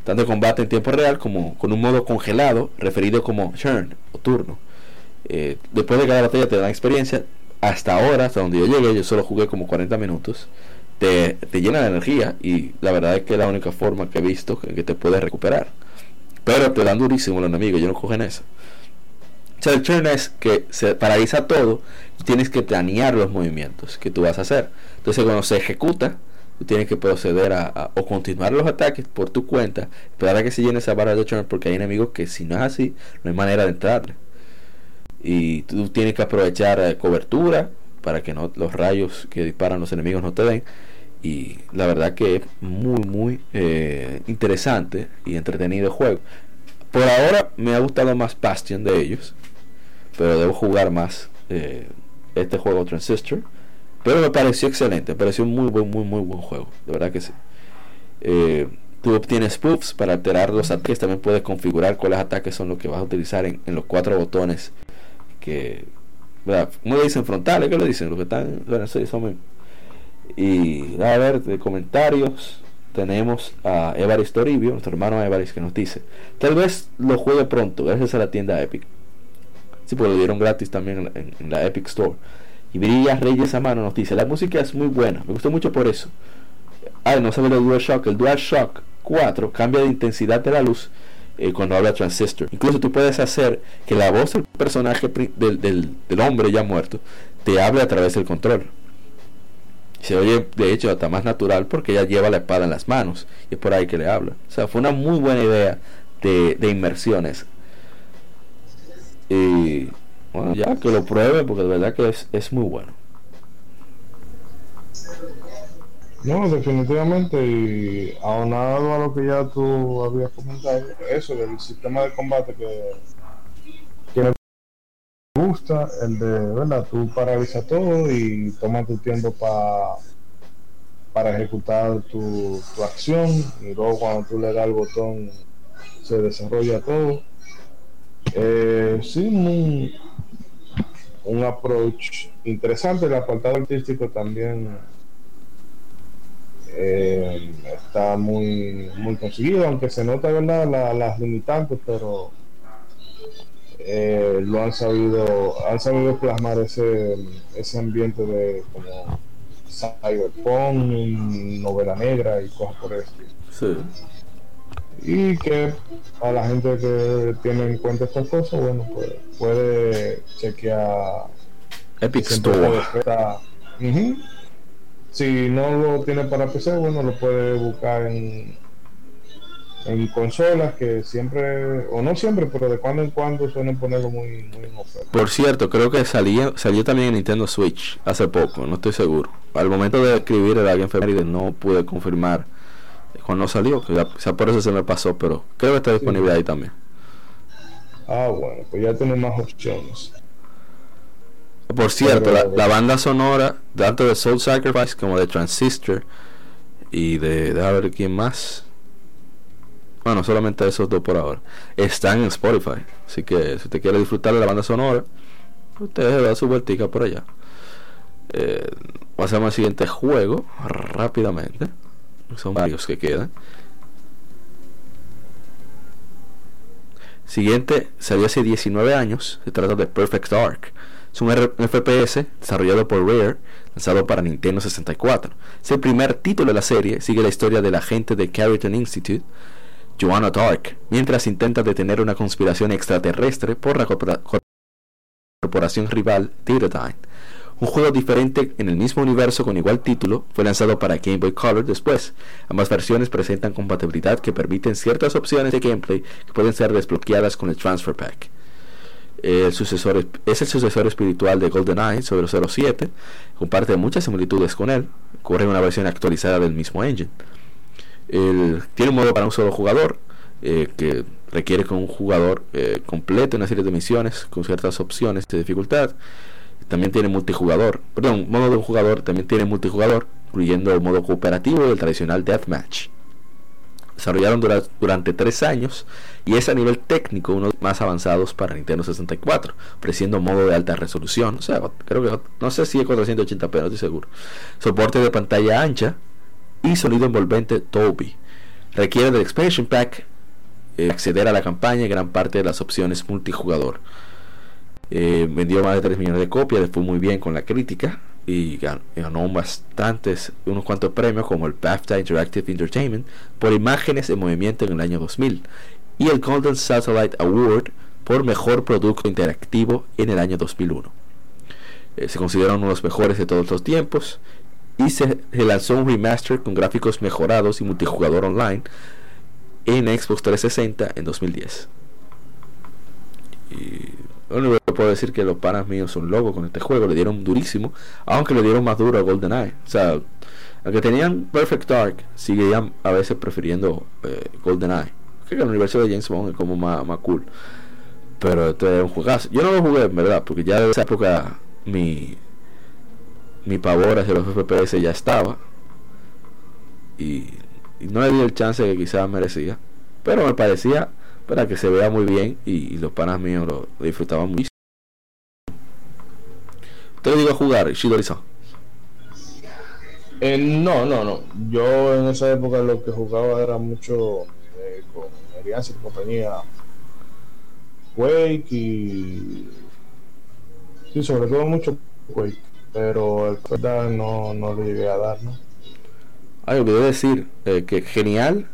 tanto combate en tiempo real como con un modo congelado referido como turn o turno eh, después de cada batalla te dan experiencia. Hasta ahora, hasta donde yo llegué, yo solo jugué como 40 minutos. te, te, llena de energía y la verdad es que es la única forma que he visto que, te puedes recuperar. Pero te dan durísimo los enemigos, yo no cogen eso. O el turn es que se paraliza todo tienes que planear los movimientos que tú vas a hacer. Entonces cuando se ejecuta, tú tienes que proceder a, o continuar los ataques por tu cuenta, esperar a que se llene esa barra de turn porque hay enemigos que si no es así, no hay manera de entrarle. Y tú tienes que aprovechar eh, cobertura para que no, los rayos que disparan los enemigos no te den. Y la verdad que es muy, muy eh, interesante y entretenido el juego. Por ahora me ha gustado más Bastion de ellos, pero debo jugar más eh, este juego Transistor. Pero me pareció excelente, me pareció muy buen, muy, muy buen juego, de verdad que sí. Eh, tú obtienes proofs para alterar los ataques, también puedes configurar cuáles ataques son los que vas a utilizar en, los cuatro botones que ¿verdad? ¿Cómo le dicen frontales? ¿Qué le dicen? Los que están, bueno, sí, son Y a ver, de comentarios tenemos a Evaris Toribio, nuestro hermano Evaris, que nos dice: Tal vez lo juegue pronto, gracias a la tienda Epic. Sí, porque lo dieron gratis también en, la Epic Store. Y Brilla Reyes a mano nos dice: La música es muy buena, me gustó mucho por eso. Ah, no sabe el DualShock. El DualShock 4 cambia de intensidad de la luz eh, cuando habla Transistor. Incluso tú puedes hacer que la voz del personaje del, del, hombre ya muerto te hable a través del control. Se oye, de hecho, hasta más natural porque ella lleva la espada en las manos y es por ahí que le habla. O sea, fue una muy buena idea de, de inmersiones. Y bueno, ya que lo pruebe porque de verdad que es, es muy bueno. No, definitivamente, y aunado a lo que ya tú habías comentado, eso del sistema de combate que, gusta, el de, ¿verdad? Tú paraliza todo y toma tu tiempo para para ejecutar tu, tu acción y luego cuando tú le das el botón se desarrolla todo. Eh, sí, un, un approach interesante, el apartado artístico también eh, está muy muy conseguido, aunque se nota verdad las limitantes, pero eh, lo han sabido han sabido plasmar ese ese ambiente de como cyberpunk, novela negra y cosas por eso. Y que a la gente que tiene en cuenta estas cosas, bueno, pues puede chequear Epic Store. si no lo tiene para PC, bueno, lo puede buscar en, en consolas que siempre, o no siempre, pero de cuando en cuando suelen ponerlo muy, muy en oferta. Por cierto, creo que salió, salió también en Nintendo Switch hace poco, no estoy seguro. Al momento de escribir el Alien Femenide no pude confirmar cuando salió, ya, sea, por eso se me pasó, pero creo que está disponible ahí también. Ah, bueno, pues ya tiene más opciones. Por cierto, la, banda sonora, tanto de Soul Sacrifice como de Transistor y de, de a ver quién más. Bueno, solamente esos dos por ahora. Están en Spotify. Así que si usted quiere disfrutar de la banda sonora, usted da su vueltica por allá. Eh, pasamos al siguiente juego rápidamente. Son varios que quedan. Siguiente salió hace 19 años. Se trata de Perfect Dark. Es un FPS desarrollado por Rare, lanzado para Nintendo 64. Es el primer título de la serie, sigue la historia del agente de Carrington Institute, Joanna Dark, mientras intenta detener una conspiración extraterrestre por la corporación rival Titadyne. Un juego diferente en el mismo universo con igual título fue lanzado para Game Boy Color después. Ambas versiones presentan compatibilidad que permiten ciertas opciones de gameplay que pueden ser desbloqueadas con el Transfer Pack el sucesor, es el sucesor espiritual de GoldenEye sobre 07, comparte muchas similitudes con él, corre una versión actualizada del mismo engine. Tiene un modo para un solo jugador, eh, que requiere que un jugador eh, complete una serie de misiones con ciertas opciones de dificultad. También tiene multijugador, perdón, modo de un jugador, también tiene multijugador, incluyendo el modo cooperativo y el tradicional deathmatch desarrollaron durante tres años y es a nivel técnico uno de los más avanzados para Nintendo 64, ofreciendo modo de alta resolución, o sea, creo que no sé si es 480p, no estoy seguro. Soporte de pantalla ancha y sonido envolvente Dolby. Requiere del expansion pack eh, acceder a la campaña y gran parte de las opciones multijugador. Eh, vendió más de 3 millones de copias, le fue muy bien con la crítica y ganó, bastantes, unos cuantos premios como el BAFTA Interactive Entertainment por imágenes en movimiento en el año 2000 y el Golden Satellite Award por mejor producto interactivo en el año 2001. Eh, se considera uno de los mejores de todos los tiempos y se, lanzó un remaster con gráficos mejorados y multijugador online en Xbox 360 en 2010. Y puedo decir que los panas míos son locos con este juego, le dieron durísimo, aunque le dieron más duro a GoldenEye. O sea, aunque tenían Perfect Dark, seguían a veces prefiriendo eh, GoldenEye. Que el universo de James Bond es como más, más cool. Pero este es un juegazo. Yo no lo jugué, en verdad, porque ya de esa época mi, mi pavor hacia los FPS ya estaba. Y, no le di el chance que quizás merecía. Pero me parecía para que se vea muy bien y, los panas míos lo, disfrutaban mucho. ¿Te digo a jugar, Shidori-san? Eh, no, no, no. Yo en esa época lo que jugaba era mucho eh, con Alianza y compañía Quake y. Sí, sobre todo mucho Quake. Pero el verdad no, no le llegué a dar, ¿no? Ah, yo decir eh, que Genial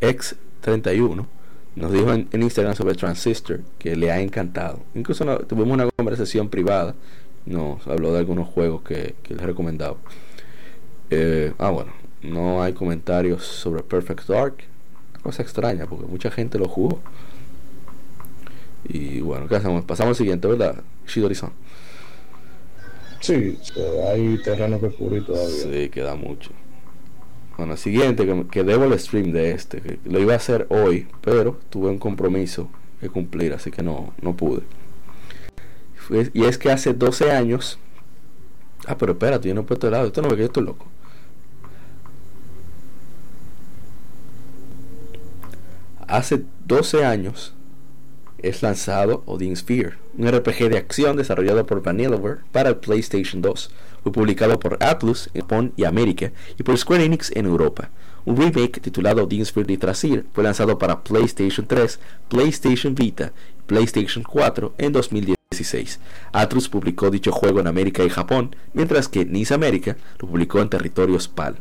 X31 nos dijo en, Instagram sobre Transistor que le ha encantado. Incluso tuvimos una conversación privada. Nos habló de algunos juegos que, que les he recomendado. Eh, ah, bueno, no hay comentarios sobre Perfect Dark. Cosa extraña porque mucha gente lo jugó. Y bueno, ¿qué hacemos? Pasamos al siguiente, ¿verdad? Shidori-san. Sí, hay terreno que cubrir todavía. Sí, queda mucho. Bueno, siguiente, que, debo el stream de este, que lo iba a hacer hoy, pero tuve un compromiso que cumplir, así que no, no pude. y es que hace 12 años. Ah, pero espérate, yo no he puesto el lado. Esto no me quedo, estoy loco. Hace 12 años es lanzado Odin Sphere, un RPG de acción desarrollado por Vanillaware para el PlayStation 2. Fue publicado por Atlus en Japón y América y por Square Enix en Europa. Un remake titulado Odin Sphere de Trasir fue lanzado para PlayStation 3, PlayStation Vita y PlayStation 4 en 2016. Atlus publicó dicho juego en América y Japón, mientras que NIS América lo publicó en territorios PAL.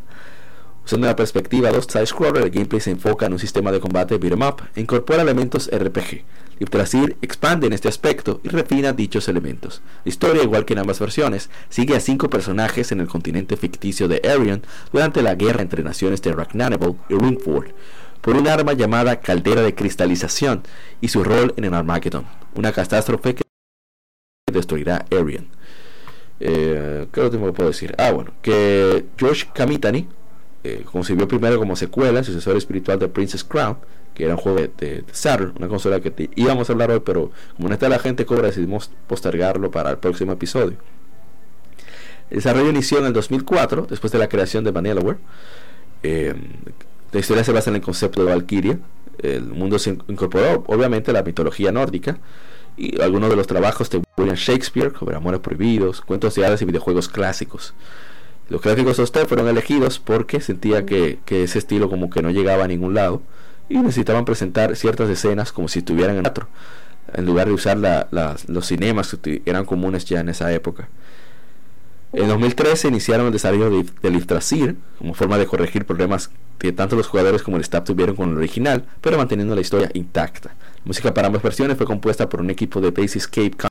Usando la perspectiva 2 side-scroller, el gameplay se enfoca en un sistema de combate beat'em up e incorpora elementos RPG. Yggdrasil expande en este aspecto y refina dichos elementos. La historia, igual que en ambas versiones, sigue a cinco personajes en el continente ficticio de Arion durante la guerra entre naciones de Ragnarok y Ringford, por un arma llamada Caldera de Cristalización y su rol en el Armageddon, una catástrofe que destruirá Arion. Eh, ¿Qué último puedo decir? Ah, bueno, que George Kamitani eh, concibió primero como secuela, sucesor espiritual de Princess Crown, que era un juego de, Saturn, una consola que íbamos a hablar hoy, pero como no está la gente cobra, decidimos postergarlo para el próximo episodio. El desarrollo inició en el 2004, después de la creación de Vanillaware. Eh, la historia se basa en el concepto de Valkyria. El mundo se incorporó, obviamente, a la mitología nórdica y algunos de los trabajos de William Shakespeare, como Amores Prohibidos, cuentos de hadas y videojuegos clásicos. Los gráficos de usted fueron elegidos porque sentía que, ese estilo como que no llegaba a ningún lado y necesitaban presentar ciertas escenas como si estuvieran en teatro, en lugar de usar los cinemas que eran comunes ya en esa época. En 2013 iniciaron el desarrollo de, de como forma de corregir problemas que tanto los jugadores como el staff tuvieron con el original, pero manteniendo la historia intacta. La música para ambas versiones fue compuesta por un equipo de Basescape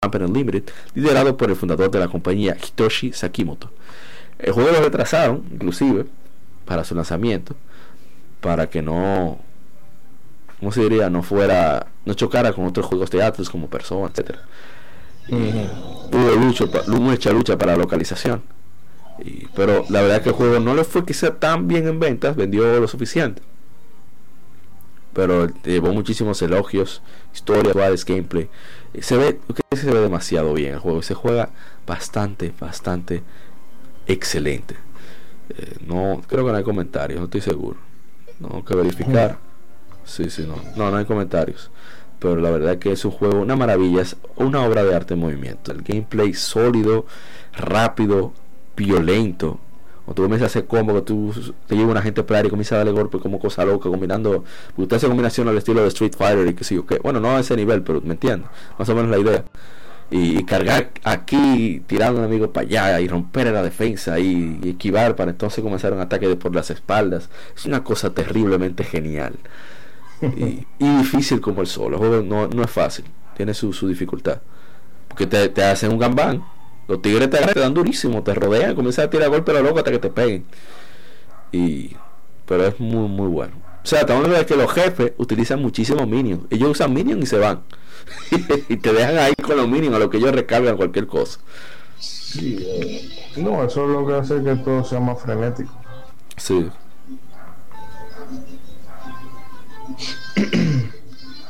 Company Limited, liderado por el fundador de la compañía Hitoshi Sakimoto. El juego lo retrasaron, inclusive, para su lanzamiento, para que no, ¿cómo se diría? No fuera, no chocara con otros juegos de Atlas como Persona, etcétera. Hubo mucha lucha para la localización. pero la verdad que el juego no le fue quizá tan bien en ventas, vendió lo suficiente. Pero llevó muchísimos elogios, historia, gameplay. Se ve, se ve demasiado bien el juego. Se juega bastante, bastante excelente. Eh, no, creo que no hay comentarios, no estoy seguro. No, que verificar. Sí, sí, no. No, no hay comentarios. Pero la verdad que es un juego, una maravilla, es una obra de arte en movimiento. El gameplay sólido, rápido, violento. Cuando tú comienzas a hacer combo, que tú te lleva una gente para y comienza a darle golpe como cosa loca, combinando. Usted hace combinación al estilo de Street Fighter y que sí, que Bueno, no a ese nivel, pero me entiendo. Más o menos la idea. y, cargar aquí, tirando un enemigo para allá y romper la defensa y, esquivar para entonces comenzar un ataque de por las espaldas. Es una cosa terriblemente genial y, difícil como el solo. no, no es fácil, tiene su, su dificultad. Porque te, te, hacen un gambán, los tigres te, te dan durísimo, te rodean, comienzan a tirar golpes a loco hasta que te peguen. Y, pero es muy, muy bueno. O sea, estamos hablando de que los jefes utilizan muchísimos minions. Ellos usan minions y se van. y te dejan ahí con los mínimos a lo que ellos recargan cualquier cosa. Sí, eh, no, eso es lo que hace que todo sea más frenético. Sí.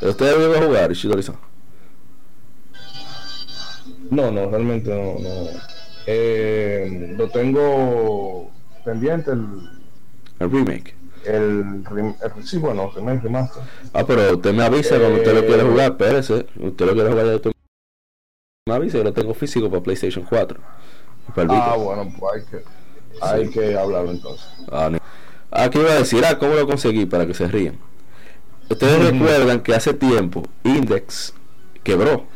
¿Ustedes deben jugar, Ishidori-san? No, no, realmente no. no. Eh, lo tengo pendiente el, el remake. El, sí, bueno, remake, remaster. Ah, pero usted me avisa cuando usted lo quiere eh, jugar, espérese. Usted lo quiere jugar, usted me avisa, yo lo tengo físico para PlayStation 4. ah, bueno, pues hay que, hay que hablarlo entonces. Ah, Aquí iba a decir, ah, ¿cómo lo conseguí? Para que se rían. Ustedes recuerdan que hace tiempo Index quebró.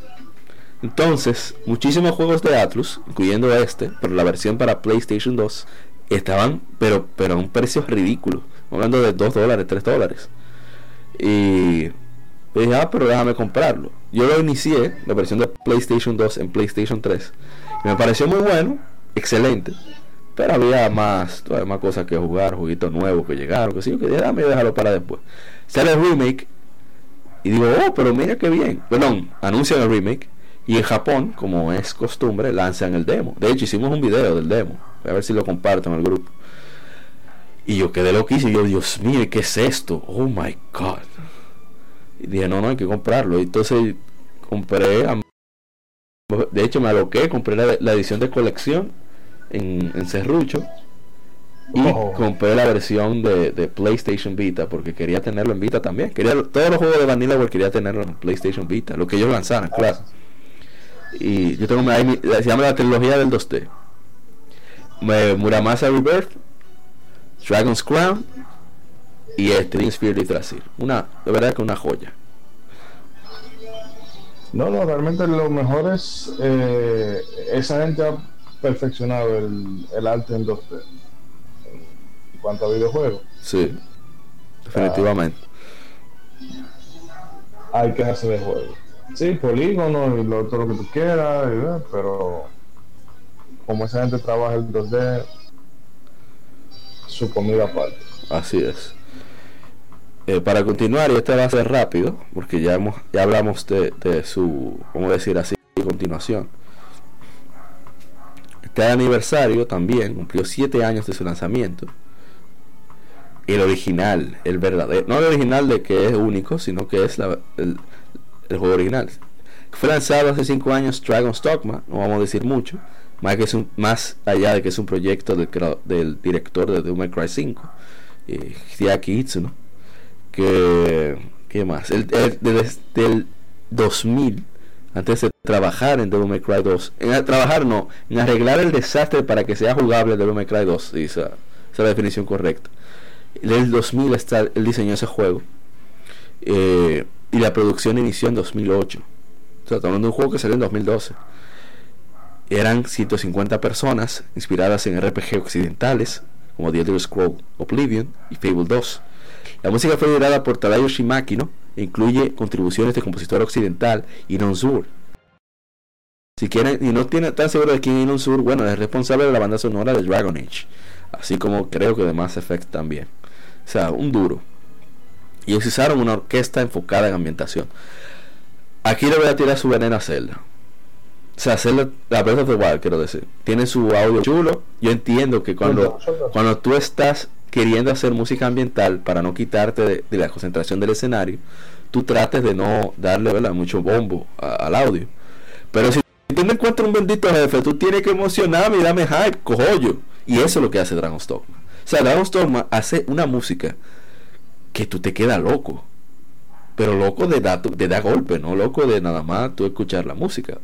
Entonces, muchísimos juegos de Atlus, incluyendo este, pero la versión para PlayStation 2, estaban, pero, pero a un precio ridículo. Hablando de 2 dólares, 3 dólares. Y dije, ah, pero déjame comprarlo. Yo lo inicié, la versión de PlayStation 2 en PlayStation 3. Y me pareció muy bueno, excelente. Pero había más, todavía más cosas que jugar, jueguitos nuevos que llegaron, que sí, que déjame dejarlo para después. Sale el remake y digo, oh, pero mira qué bien. Perdón, anuncian el remake y en Japón, como es costumbre, lanzan el demo. De hecho, hicimos un video del demo. A ver si lo comparto en el grupo. Y yo quedé loquísimo. Y yo, Dios mío, ¿qué es esto? Oh my God. Y dije, no, no, hay que comprarlo. Y entonces compré. De hecho, me aloqué. Compré la, edición de colección en, en Serrucho. Y oh. compré la versión de, de, PlayStation Vita porque quería tenerlo en Vita también. Quería todos los juegos de Vanilla World quería tenerlo en PlayStation Vita, lo que ellos lanzaron, claro. Y yo tengo ahí, se llama la trilogía del 2D. Muramasa Rebirth, Dragon's Crown y este Spirit Brasil. Una, de verdad que una joya. No, no, realmente lo mejor es eh, esa gente ha perfeccionado el, el arte en 2D en cuanto a videojuegos. Sí, definitivamente. hay que hacer de juego. Sí, polígono y todo lo que tú quieras, pero como esa gente trabaja el 2D, su comida aparte. Así es. Eh, para continuar, y este va a ser rápido, porque ya, hemos, ya hablamos de, su, ¿cómo decir así, continuación. Este aniversario también cumplió 7 años de su lanzamiento. El original, el verdadero, no el original de que es único, sino que es la, el, el juego original. Fue lanzado hace 5 años Dragon's Dogma, no vamos a decir mucho, más, que es un, más allá de que es un proyecto del, del director de Devil May Cry 5, eh, Hideaki Itsuno, que, ¿qué más? El, desde el 2000, antes de trabajar en Devil May Cry 2, en trabajar no, en arreglar el desastre para que sea jugable Devil May Cry 2, esa, esa es la definición correcta. En el 2000 está el diseño de ese juego. Eh, y la producción inició en 2008. O sea, estamos de un juego que salió en 2012 eran 150 personas inspiradas en RPG occidentales como The Elder Scroll Oblivion y Fable 2. La música fue liderada por Tadayoshi Makino e incluye contribuciones de compositor occidental Inon Sur. Si quieren y no tiene tan seguro de quién Inon Sur, bueno, es responsable de la banda sonora de Dragon Age, así como creo que de Mass Effect también. O sea, un duro. Y usaron una orquesta enfocada en ambientación. Aquí le voy a tirar su veneno a Zelda. O sea, hacer la, of the Wild, quiero decir. Tiene su audio chulo. Yo entiendo que cuando, cuando tú estás queriendo hacer música ambiental para no quitarte de, la concentración del escenario, tú trates de no darle mucho bombo al audio. Pero si tú encuentras un bendito jefe, tú tienes que emocionarme y darme hype, cojollo. Y eso es lo que hace Dragon's Dogma. O sea, Dragon's Dogma hace una música que tú te quedas loco. Pero loco de dar de da golpe, no loco de nada más tú escuchar la música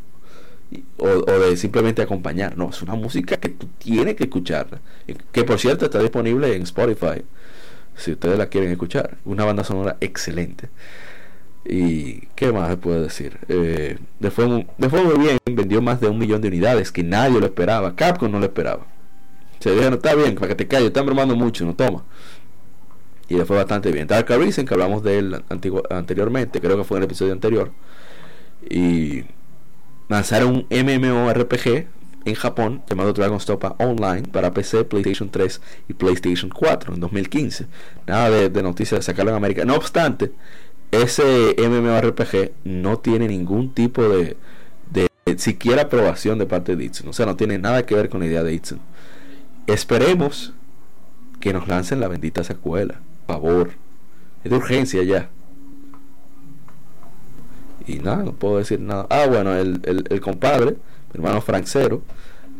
o, de simplemente acompañar. No, es una música que tú tienes que escuchar. Que por cierto está disponible en Spotify. Si ustedes la quieren escuchar. Una banda sonora excelente. Y qué más se puede decir. Eh, fue muy bien, vendió más de un millón de unidades que nadie lo esperaba. Capcom no lo esperaba. Se dijeron, está bien, para que te calles, están bromando mucho, no toma. Y le fue bastante bien. Dark Arisen, que hablamos de él anteriormente, creo que fue en el episodio anterior. Y lanzaron un MMORPG en Japón llamado Dragon's Topa Online para PC, PlayStation 3 y PlayStation 4 en 2015. Nada de, noticias de sacarlo en América. No obstante, ese MMORPG no tiene ningún tipo de, de, siquiera aprobación de parte de Itsun. O sea, no tiene nada que ver con la idea de Itsun. Esperemos que nos lancen la bendita secuela. Favor. Es de urgencia ya. Y nada, no puedo decir nada. Ah, bueno, el, el, compadre, mi hermano Francero,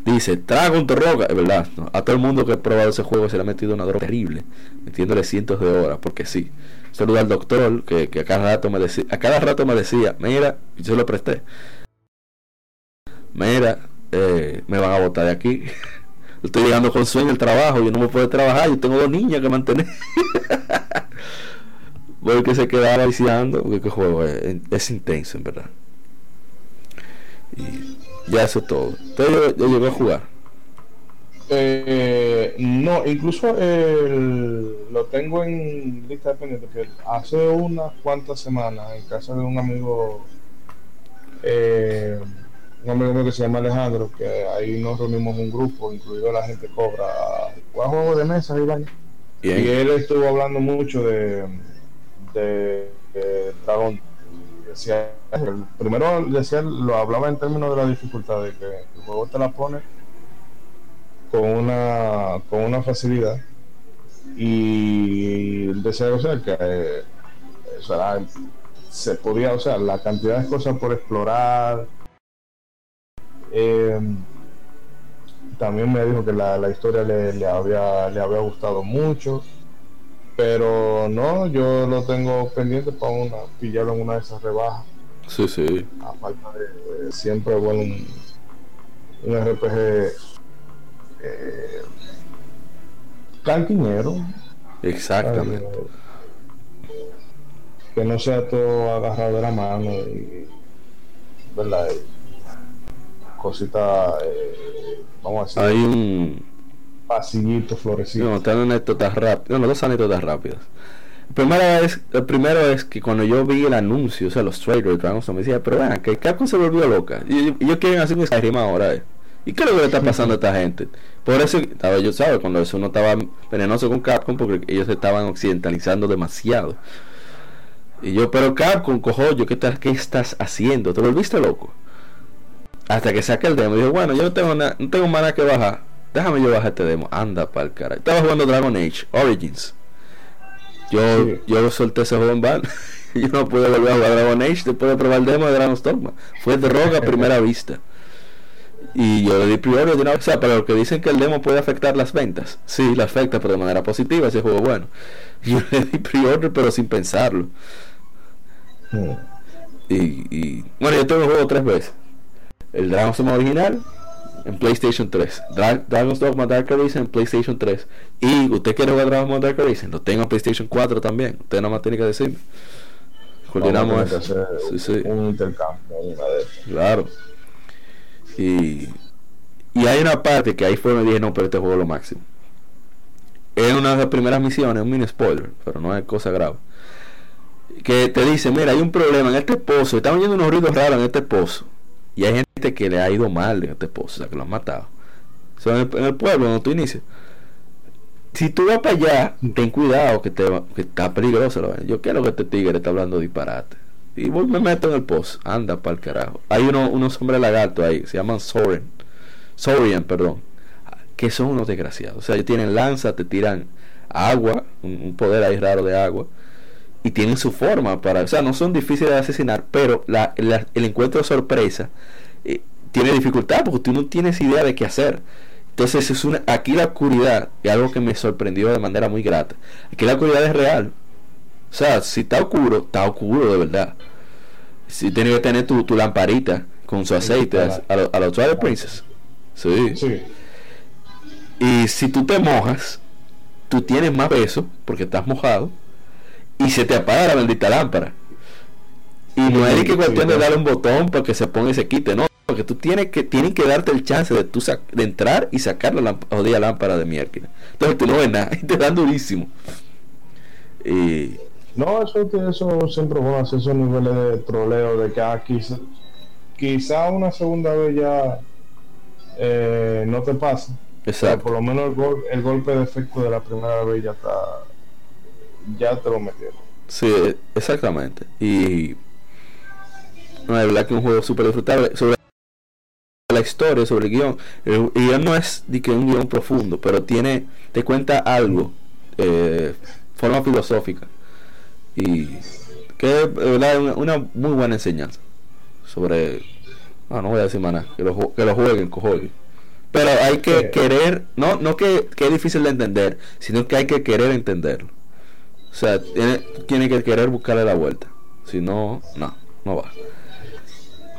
dice, trago un droga. Es verdad, a todo el mundo que ha probado ese juego se le ha metido una droga terrible, metiéndole cientos de horas, porque sí. Saluda al doctor que, a cada rato me decía, a cada rato me decía, mira, yo lo presté. Mira, eh, me van a botar de aquí. Estoy llegando con sueño al trabajo, yo no me puedo trabajar, yo tengo dos niñas que mantener. porque se quedaba viciando, porque el juego es, intenso en verdad. Y ya eso es todo. Entonces yo, llegué a jugar. Eh, no, incluso lo tengo en lista de pendientes. Hace unas cuantas semanas, en casa de un amigo, eh, un amigo mío que se llama Alejandro, que ahí nos reunimos un grupo, incluido la gente cobra, juega juegos de mesa y, y él estuvo hablando mucho de de, Dragón. Decía, primero decía, lo hablaba en términos de la dificultad, de que el juego te la pone con una, con una facilidad. Y decía, o sea, que eh, se podía, o sea, la cantidad de cosas por explorar. Eh, también me dijo que la, la historia le, le, había, le había gustado mucho. Pero no, yo lo tengo pendiente para una, pillarlo en una de esas rebajas. Sí, sí. A falta de, siempre, bueno, un, un RPG eh. Exactamente. que no sea todo agarrado de la mano y, ¿verdad? cosita, eh, vamos a decir. Hay un pasillito florecido. No, están anécdotas rápidas. No, dos anécdotas rápidas. Primera es, el primero es que cuando yo vi el anuncio, o sea, los trailers de me decía, pero vean, que Capcom se volvió loca. Y, ellos quieren hacer un Skyrim ahora. Eh. ¿Y qué es lo que le está pasando a esta gente? Por eso estaba yo, ¿sabes? Cuando eso no estaba venenoso con Capcom, porque ellos estaban occidentalizando demasiado. Y yo, pero Capcom, cojo, yo, ¿qué, estás, ¿qué estás haciendo? ¿Te volviste loco? Hasta que saque el demo. Y bueno, yo no tengo, no tengo nada que bajar déjame yo bajar este demo. Anda para el cara. Estaba jugando Dragon Age Origins. Yo, yo solté ese juego en van. yo no pude volver a jugar Dragon Age después de probar el demo de Dragon Storm. Fue droga a primera vista. Y yo le di priori de una vez. O sea, para los que dicen que el demo puede afectar las ventas. Sí, la afecta, pero de manera positiva ese juego bueno. Yo le di priori, pero sin pensarlo. Hmm. Y, y, bueno, yo tengo el juego tres veces. El Dragon Storm original, en PlayStation 3. Dragon's Dogma Dark Arisen en PlayStation 3. Y usted quiere jugar Dragon's Dark Arisen, lo tengo en PlayStation 4 también. Usted nada más tiene que decirme. Coordinamos un intercambio. Claro. Y, y hay una parte que ahí fue me dije, no, pero este juego es lo máximo. Es una de las primeras misiones, un mini spoiler, pero no es cosa grave. Que te dice, mira, hay un problema en este pozo, están oyendo unos ruidos raros en este pozo y hay gente que le ha ido mal en este pozo, o sea, que lo han matado. en, el, pueblo donde tú inicias. Si tú vas para allá, ten cuidado que, te, que está peligroso. Yo quiero que este tigre está hablando disparate. Y voy, me meto en el pozo. Anda para el carajo. Hay uno, unos hombres lagartos ahí, se llaman Soren. Sorian, perdón. Que son unos desgraciados. O sea, ellos tienen lanza, te tiran agua, un poder ahí raro de agua y tienen su forma para, o sea, no son difíciles de asesinar, pero la, el encuentro de sorpresa eh, tiene dificultad porque tú no tienes idea de qué hacer. Entonces es una, aquí la oscuridad es algo que me sorprendió de manera muy grata. Aquí la oscuridad es real. O sea, si está oscuro, está oscuro de verdad. Si tienes que tener tu, tu lamparita con su aceite a, a, los Twilight Princess. Sí. sí. Y si tú te mojas, tú tienes más peso porque estás mojado y se te apaga la maldita lámpara. Y no es que cuestión de darle un botón para que se ponga y se quite, no. Porque tú tienes que, tienen que darte el chance de, tú de entrar y sacar la jodida lámpara de mierda. Entonces tú no ves nada y te dan durísimo. Y... No, eso, eso siempre van a hacer esos niveles de troleo de que ah, quizá una segunda vez ya eh, no te pasa. Exacto. por lo menos el, golpe de efecto de la primera vez ya está. Ya te lo metieron. Sí, exactamente. Y. No, de verdad que es un juego súper disfrutable. Sobre la historia, sobre el guion. El, guion no es de que un guion profundo, pero tiene. Te cuenta algo. Eh, forma filosófica. Y. Que es verdad una, muy buena enseñanza. Sobre. No, no voy a decir más nada. Que lo, que lo jueguen, cojones. Pero hay que querer, no, no que, que, es difícil de entender, sino que hay que querer entenderlo. O sea, tiene, tiene que querer buscarle la vuelta. Si no, no, no va.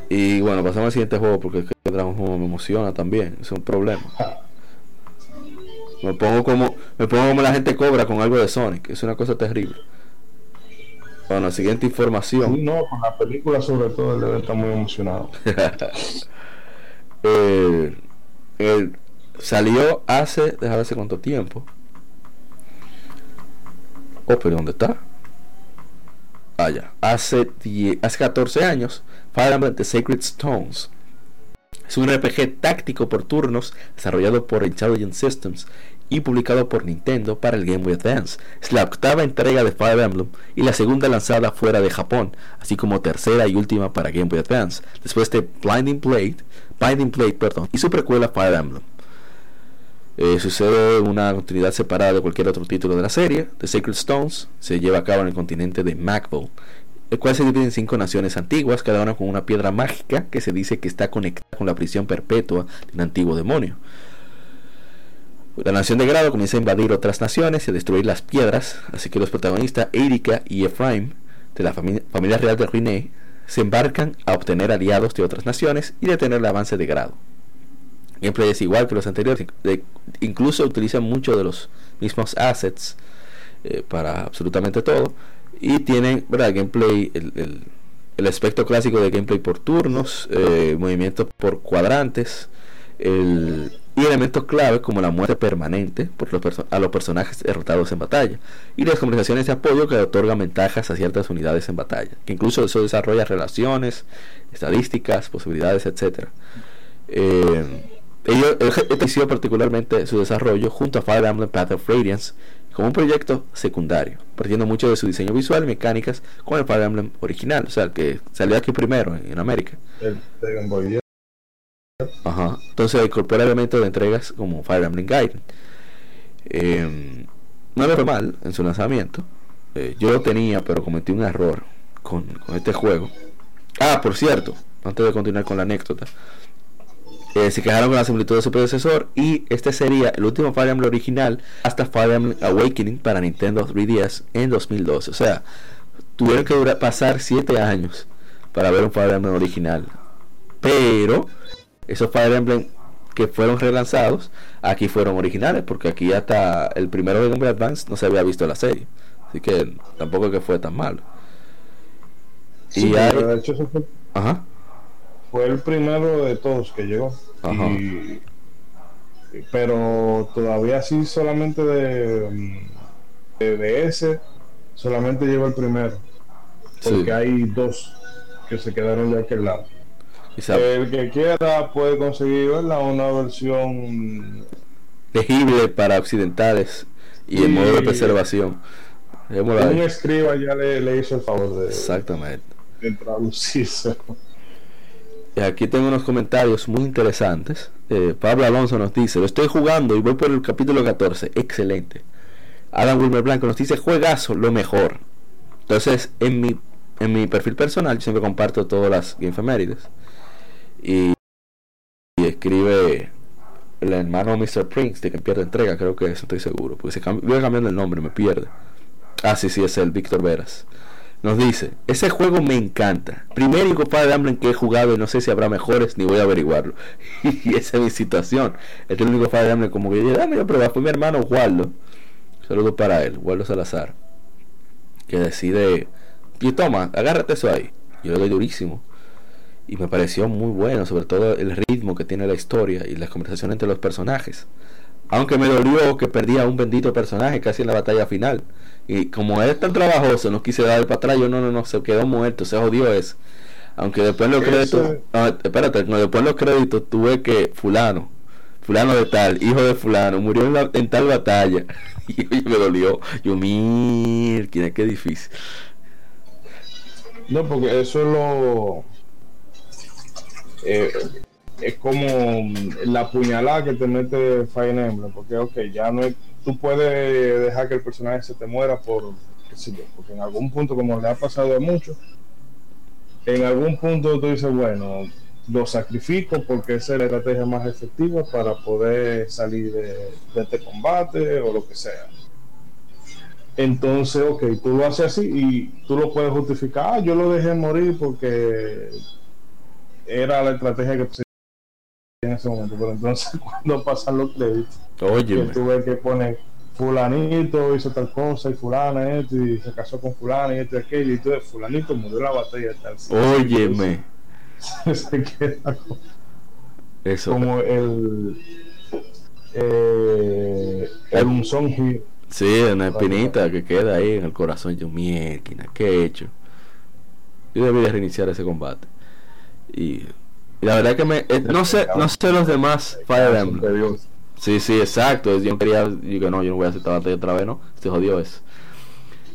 Y bueno, pasamos al siguiente juego porque es que el juego me emociona también. Es un problema. Me pongo como me pongo como la gente cobra con algo de Sonic. Es una cosa terrible. Bueno, siguiente información. no, con la película sobre todo él debe estar muy emocionado. eh, salió hace, déjame hace cuánto tiempo. Oh, pero ¿dónde está? Vaya, hace, hace 14 años, Fire Emblem The Sacred Stones. Es un RPG táctico por turnos desarrollado por Intelligent Systems y publicado por Nintendo para el Game Boy Advance. Es la octava entrega de Fire Emblem y la segunda lanzada fuera de Japón, así como tercera y última para Game Boy Advance, después de Blinding Blade, Binding Blade perdón, y su precuela Fire Emblem. Eh, sucede una continuidad separada de cualquier otro título de la serie. The Sacred Stones se lleva a cabo en el continente de Macville, el cual se divide en cinco naciones antiguas, cada una con una piedra mágica que se dice que está conectada con la prisión perpetua de un antiguo demonio. La nación de Grado comienza a invadir otras naciones y a destruir las piedras, así que los protagonistas Erika y Ephraim, de la familia, real de Ruiné, se embarcan a obtener aliados de otras naciones y detener el avance de Grado. Gameplay es igual que los anteriores, incluso utilizan muchos de los mismos assets eh, para absolutamente todo y tienen, ¿verdad? Gameplay, el, el, aspecto clásico de gameplay por turnos, eh, movimientos por cuadrantes, el y elementos clave como la muerte permanente por los a los personajes derrotados en batalla y las conversaciones de apoyo que otorgan ventajas a ciertas unidades en batalla, que incluso eso desarrolla relaciones, estadísticas, posibilidades, etc. ellos inició particularmente su desarrollo junto a Fire Emblem Path of Radiance como un proyecto secundario, partiendo mucho de su diseño visual y mecánicas con el Fire Emblem original, o sea, el que salió aquí primero en, América. El Ajá. Entonces incorpora elementos de entregas como Fire Emblem Guide. Eh, no lo fue mal en su lanzamiento. Eh, yo lo tenía, pero cometí un error con, este juego. Ah, por cierto, antes de continuar con la anécdota. Eh, se quejaron con la similitud de su predecesor y este sería el último Fire Emblem original hasta Fire Emblem Awakening para Nintendo 3DS en 2012. O sea, tuvieron que durar, pasar 7 años para ver un Fire Emblem original. Pero esos Fire Emblem que fueron relanzados, aquí fueron originales, porque aquí hasta el primero de Game Boy Advance no se había visto la serie. Así que tampoco que fue tan malo. y de hecho fue, Ajá. fue el primero de todos que llegó. Pero todavía sí solamente de, de, ese, solamente llegó el primero. Porque hay dos que se quedaron de aquel lado. El que quiera puede conseguir una versión legible para occidentales y en modo de preservación. Un escriba ya le, hizo el favor de, Exactamente. de traducirse. Y aquí tengo unos comentarios muy interesantes. Eh, Pablo Alonso nos dice: Lo estoy jugando y voy por el capítulo 14. Excelente. Adam Wilmer Blanco nos dice: Juegazo, lo mejor. Entonces, en mi, en mi perfil personal, yo siempre comparto todas las Game y, escribe el hermano Mr. Prince de que pierde entrega, creo que eso estoy seguro, porque se voy cambiando el nombre, me pierde. Ah, sí, sí, es el Víctor Veras. Nos dice, ese juego me encanta. Primer y de Emblem que he jugado y no sé si habrá mejores ni voy a averiguarlo. y esa es mi situación. Es el único de Emblem como que dame yo prueba. Fue mi hermano Waldo. Saludo para él, Waldo Salazar. Que decide, y toma, agárrate eso ahí. yo le doy durísimo. Y me pareció muy bueno, sobre todo el ritmo que tiene la historia y las conversaciones entre los personajes. Aunque me dolió que perdía un bendito personaje casi en la batalla final. Y como es tan trabajoso, no quise dar para atrás. Yo no, no, no, se quedó muerto, se jodió eso. Aunque después los créditos, ah, espérate, después los créditos tuve que fulano, fulano de tal, hijo de fulano, murió en, tal batalla. y me dolió. Yo, mira, qué difícil. No, porque eso es lo... Eh, es como la puñalada que te mete Fire Emblem, porque ok, ya no es, tú puedes dejar que el personaje se te muera por, porque en algún punto, como le ha pasado a muchos, en algún punto tú dices, bueno, lo sacrifico porque esa es la estrategia más efectiva para poder salir de, este combate o lo que sea. Entonces, ok, tú lo haces así y tú lo puedes justificar. Ah, yo lo dejé morir porque era la estrategia que en ese momento. Pero entonces, cuando pasan los créditos, Oye, ves que pone fulanito hizo tal cosa y fulana esto y se casó con fulana y esto y aquello y todo fulanito murió la batalla tal óyeme. Se queda como, eso. como el eh, el unzón sí una espinita que queda ahí en el corazón yo mierda ¿qué he hecho? yo debí reiniciar ese combate. Y, la verdad que me eh, no sé no sé los demás Fire Emblem Sí, sí, exacto. Yo quería, yo no, yo no voy a hacer esta batalla otra vez, ¿no? Este jodió es.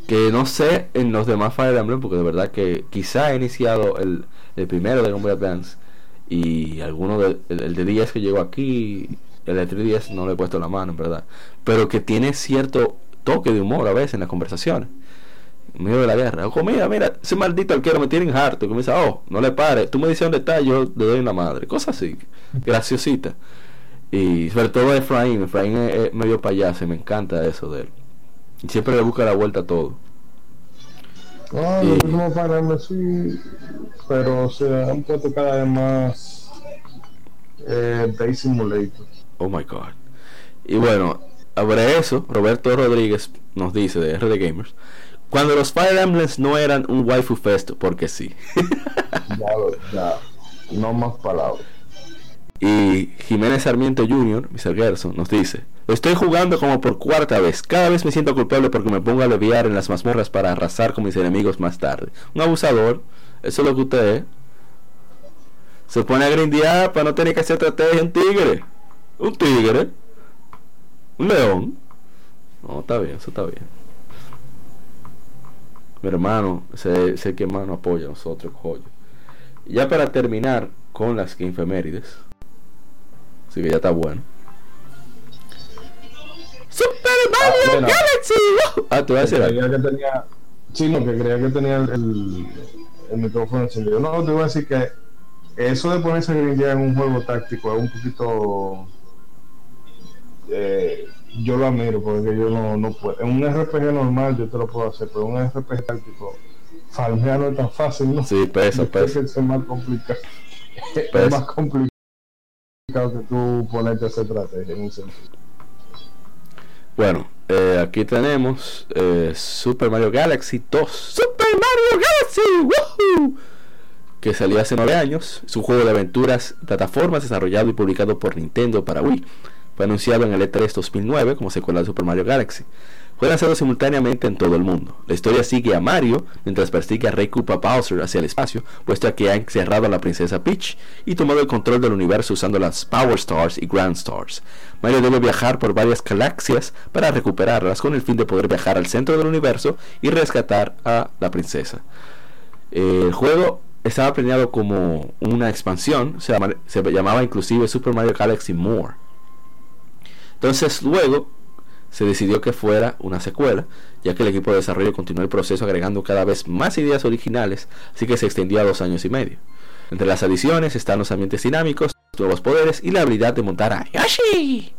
Que no sé en los demás Fire Emblem, porque de verdad que quizá he iniciado el, el primero de Game Boy Advance y alguno de, el, de 10 que llegó aquí, el de 3DS no le he puesto la mano, en verdad. Pero que tiene cierto toque de humor a veces en las conversaciones. En medio de la guerra. O mira, mira, ese maldito arquero me tiene en harto. Que me dice, oh, no le pare. Tú me dices dónde está, yo le doy una madre. Cosas así. Graciosita. Y sobre todo Efraín, Efraín es, medio payaso, me encanta eso de él. Y siempre le busca la vuelta a todo. Ah, y... no para sí, pero se han puesto cada vez más eh, Day Simulator. Oh my god. Y bueno, sobre eso, Roberto Rodríguez nos dice de RD Gamers. Cuando los Fire Emblems no eran un waifu fest, porque sí. ya, ya, no más palabras. Y Jiménez Sarmiento Jr., Mr. Gerson, nos dice: Estoy jugando como por cuarta vez. Cada vez me siento culpable porque me pongo a leviar en las mazmorras para arrasar con mis enemigos más tarde. Un abusador, eso es lo que usted es. Se pone a grindear para no tener que hacer estrategia. Un tigre, un tigre, un león. No, está bien, eso está bien. Mi hermano, sé, sé que más nos apoya a nosotros, joyo. Y ya para terminar con las infemérides Así que ya está bueno. Super Mario Galaxy. Ah, tú vas a decir. Que tenía, sí, no, que creía que tenía el, el, micrófono encendido. No, te voy a decir que eso de ponerse a grindear en un juego táctico es un poquito. Eh, yo lo admiro porque yo no, no puedo. En un RPG normal yo te lo puedo hacer, pero en un RPG táctico farmear no es tan fácil, ¿no? Sí, pesa, pesa. Es más complicado. Es más complicado que tú ponerte esa estrategia en un sentido. Bueno, eh, aquí tenemos eh, Super Mario Galaxy 2. Super Mario Galaxy, que salió hace 9 años. Es un juego de aventuras, plataformas desarrollado y publicado por Nintendo para Wii. Fue anunciado en el E3 2009 como secuela de Super Mario Galaxy. Fue lanzado simultáneamente en todo el mundo. La historia sigue a Mario mientras persigue a Rey Koopa Bowser hacia el espacio, puesto que ha encerrado a la princesa Peach y tomado el control del universo usando las Power Stars y Grand Stars. Mario debe viajar por varias galaxias para recuperarlas con el fin de poder viajar al centro del universo y rescatar a la princesa. El juego estaba planeado como una expansión, se, se llamaba inclusive Super Mario Galaxy More. Entonces luego se decidió que fuera una secuela, ya que el equipo de desarrollo continuó el proceso agregando cada vez más ideas originales, así que se extendió a dos años y medio. Entre las adiciones están los ambientes dinámicos, nuevos poderes y la habilidad de montar a Yoshi.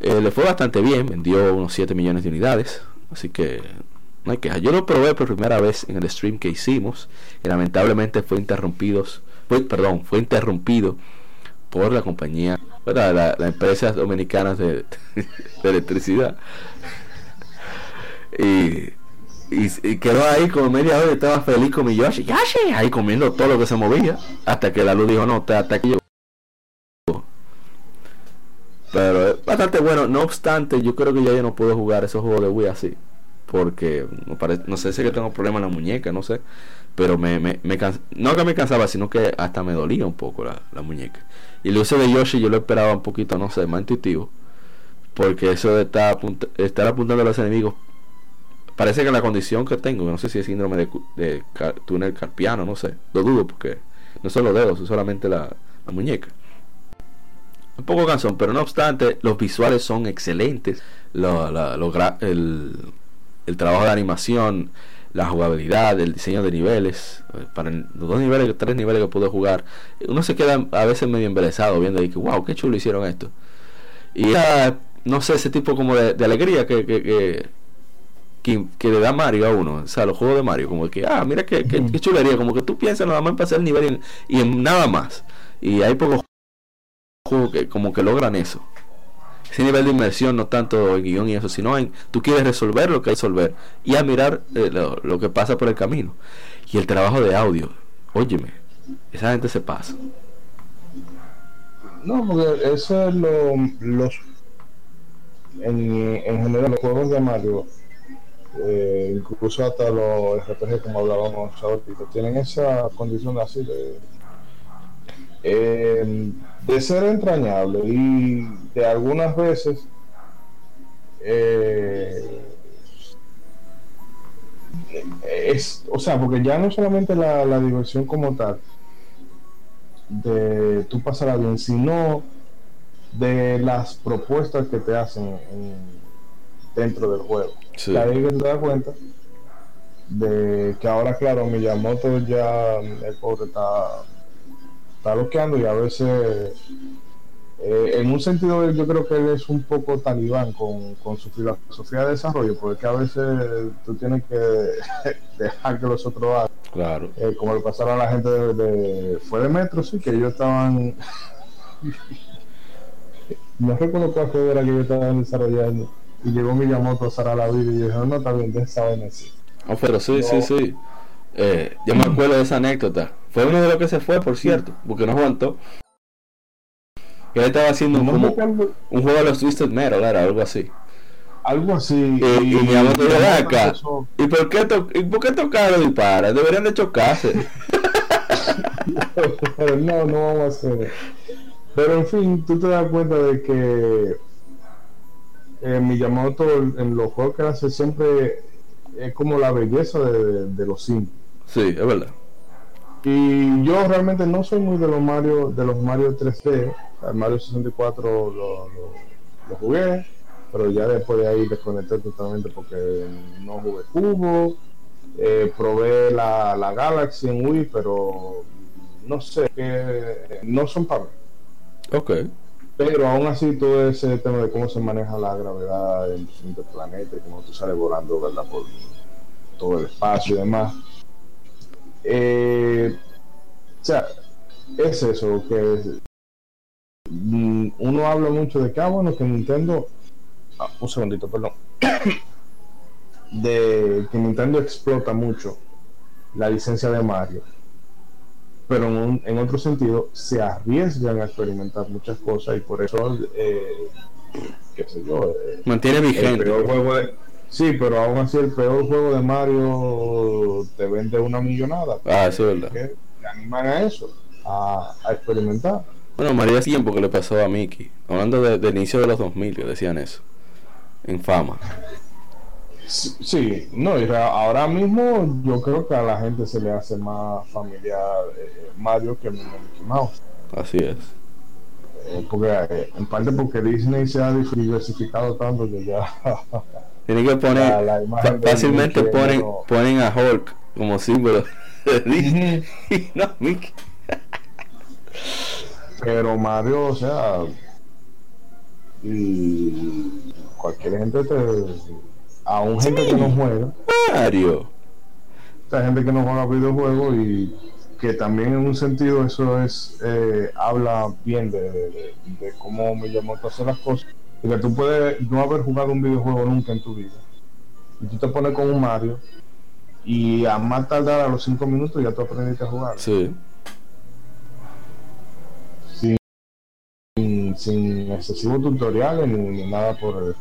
Eh, le fue bastante bien, vendió unos 7 millones de unidades, así que no hay queja. Yo lo probé por primera vez en el stream que hicimos y lamentablemente fue interrumpido, perdón, fue interrumpido la compañía la, la empresa dominicana de, electricidad. Y quedó ahí como media hora y estaba feliz con mi Yoshi. Yoshi, ahí comiendo todo lo que se movía. Hasta que la luz dijo, no, hasta aquí. Pero es bastante bueno. No obstante, yo creo que ya yo no puedo jugar esos juegos de Wii así. Porque no sé si que tengo problemas en la muñeca, no sé. Pero me, me, no que me cansaba, sino que hasta me dolía un poco la, muñeca. Y el uso de Yoshi yo lo esperaba un poquito, no sé, más intuitivo. Porque eso de estar, apuntando a los enemigos parece que la condición que tengo, no sé si es síndrome de, de túnel carpiano, no sé, lo dudo porque no son los dedos, es solamente la, muñeca. Un poco cansón, pero no obstante, los visuales son excelentes. el, el, trabajo de animación, la jugabilidad, el diseño de niveles. Eh, para los dos niveles, tres niveles que pude jugar, uno se queda a veces medio embelesado viendo y que, wow, qué chulo hicieron esto. Y no sé, ese tipo como de, alegría que, que que, le da Mario a uno, o sea, los juegos de Mario, como que, ah, mira qué, chulería, como que tú piensas nada más en pasar el nivel y en, nada más. Y hay pocos juegos que como que logran eso. Ese nivel de inmersión, no tanto en guion y eso, sino en tú quieres resolver lo que hay que resolver y admirar eh, lo, que pasa por el camino. Y el trabajo de audio, óyeme, esa gente se pasa. No, porque eso es lo, los en, en general los juegos de Mario eh, incluso hasta los RPG como hablábamos ahorita, tienen esa condición así de, eh, de ser entrañable y de algunas veces eh, es, o sea, porque ya no solamente la, diversión como tal de tú pasarla bien, sino de las propuestas que te hacen dentro del juego. Sí. Ahí que te das cuenta de que ahora, claro, Miyamoto ya, el pobre está, está bloqueando y a veces, eh, en un sentido, yo creo que él es un poco talibán con, con su filosofía de desarrollo, porque a veces tú tienes que dejar que los otros hagan. Claro. Eh, como le pasaron a la gente de, fue de Metro, sí, que ellos estaban. no recuerdo cuál fue era que ellos estaban desarrollando y llegó Miyamoto a cerrar la vida y dijo, no, está bien, de esa vaina así. Oh, pero sí, sí, sí. Eh, yo me acuerdo de esa anécdota. Fue uno de los que se fue, por cierto, porque no aguantó. Que él estaba haciendo un, un juego de los Twisted Metal, era algo así. Algo así. Y, y, Miyamoto dijo, acá. ¿Y por qué, to ¿y por qué tocar dispara? Deberían de chocarse. no, no vamos a hacer. Pero en fin, tú te das cuenta de que eh, Miyamoto en los juegos que hace siempre es como la belleza de, los Sims. Sí, es verdad. Y yo realmente no soy muy de los Mario, de los Mario 3D. El Mario 64 lo, lo, jugué, pero ya después de ahí desconecté totalmente porque no jugué cubo. Eh, probé la, la Galaxy en Wii, pero no sé, que no son para mí. Ok. Pero aún así todo ese tema de cómo se maneja la gravedad en el planeta y cómo tú sales volando ¿verdad? por todo el espacio y demás. Eh, o sea, es eso, que mm, uno habla mucho de que, ah, bueno, que Nintendo, ah, un segundito, perdón, de que Nintendo explota mucho la licencia de Mario pero en, otro sentido se arriesgan a experimentar muchas cosas y por eso, eh, qué sé yo, eh, mantiene vigente. Sí, pero aún así el peor juego de Mario te vende una millonada. Ah, eso es verdad. Que animan a eso, a, experimentar. Bueno, María tiempo que le pasó a Mickey, hablando del de inicio de los 2000, que decían eso, en fama. Sí, no, ahora mismo yo creo que a la gente se le hace más familiar eh, Mario que Mickey Mouse. Así es. Eh, porque, eh, en parte porque Disney se ha diversificado tanto que ya. Tienen que poner. fácilmente ponen, ponen a Hulk como símbolo de Disney y no Mickey. Pero Mario, o sea. Y cualquier gente te a un gente que no juega. Mario. Hay gente que no juega videojuegos y que también en un sentido eso es eh, habla bien de, de, de cómo Miyamoto hace las cosas que tú puedes no haber jugado un videojuego nunca en tu vida y tú te pones con un Mario y a más tardar a los 5 minutos ya tú aprendiste a jugar. Sí. Sin, sin excesivos tutoriales ni, nada por el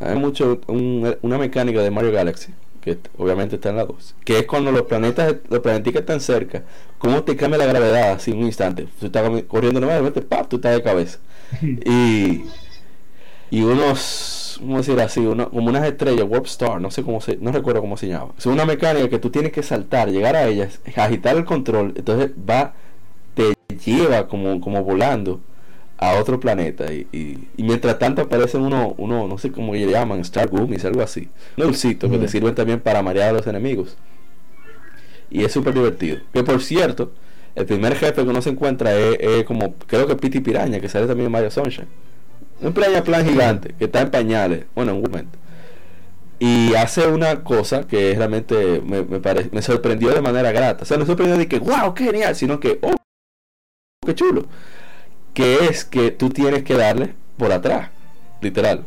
Hay mucho una mecánica de Mario Galaxy que obviamente está en la 2, que es cuando los planetas, los planetas están cerca, cómo te cambia la gravedad así en un instante. Tú estás corriendo nuevamente, ¡pap! tú estás de cabeza. Y, y unos, ¿cómo decir así? como unas estrellas, Warp Star, no sé cómo se, no recuerdo cómo se llama. Es una mecánica que tú tienes que saltar, llegar a ellas, agitar el control, entonces va, te lleva como, como volando a otro planeta y, y, mientras tanto aparecen uno, uno, no sé cómo le llaman, Star Gummies, algo así, dulcitos que te sirven también para marear a los enemigos. Y es súper divertido. Que por cierto, el primer jefe que uno se encuentra es, como, creo que Piti Piraña, que sale también en Mario Sunshine. Un playa plan gigante, que está en pañales, bueno, en un momento. Y hace una cosa que realmente me, me, me sorprendió de manera grata. O sea, no sorprendió de que, wow, qué genial, sino que, oh, qué chulo que es que tú tienes que darle por atrás, literal.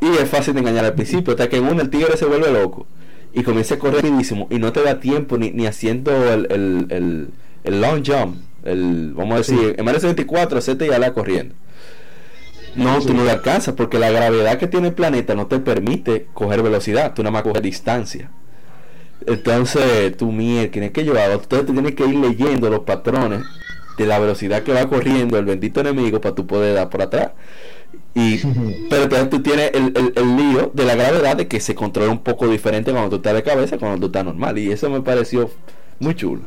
Y es fácil de engañar al principio, hasta que en uno el tigre se vuelve loco y comienza a correr rapidísimo y no te da tiempo ni, ni haciendo el, el, el, long jump, el, vamos a decir, en Mario 24 hacerte ya la corriendo. No, tú no le alcanzas porque la gravedad que tiene el planeta no te permite coger velocidad, tú nada más coges distancia. Entonces, tú, mierda, tienes que llevar, entonces tú tienes que ir leyendo los patrones de la velocidad que va corriendo el bendito enemigo para tú poder dar por atrás. Y, pero entonces tú tienes el, el, lío de la gravedad de que se controla un poco diferente cuando tú estás de cabeza cuando tú estás normal. Y eso me pareció muy chulo.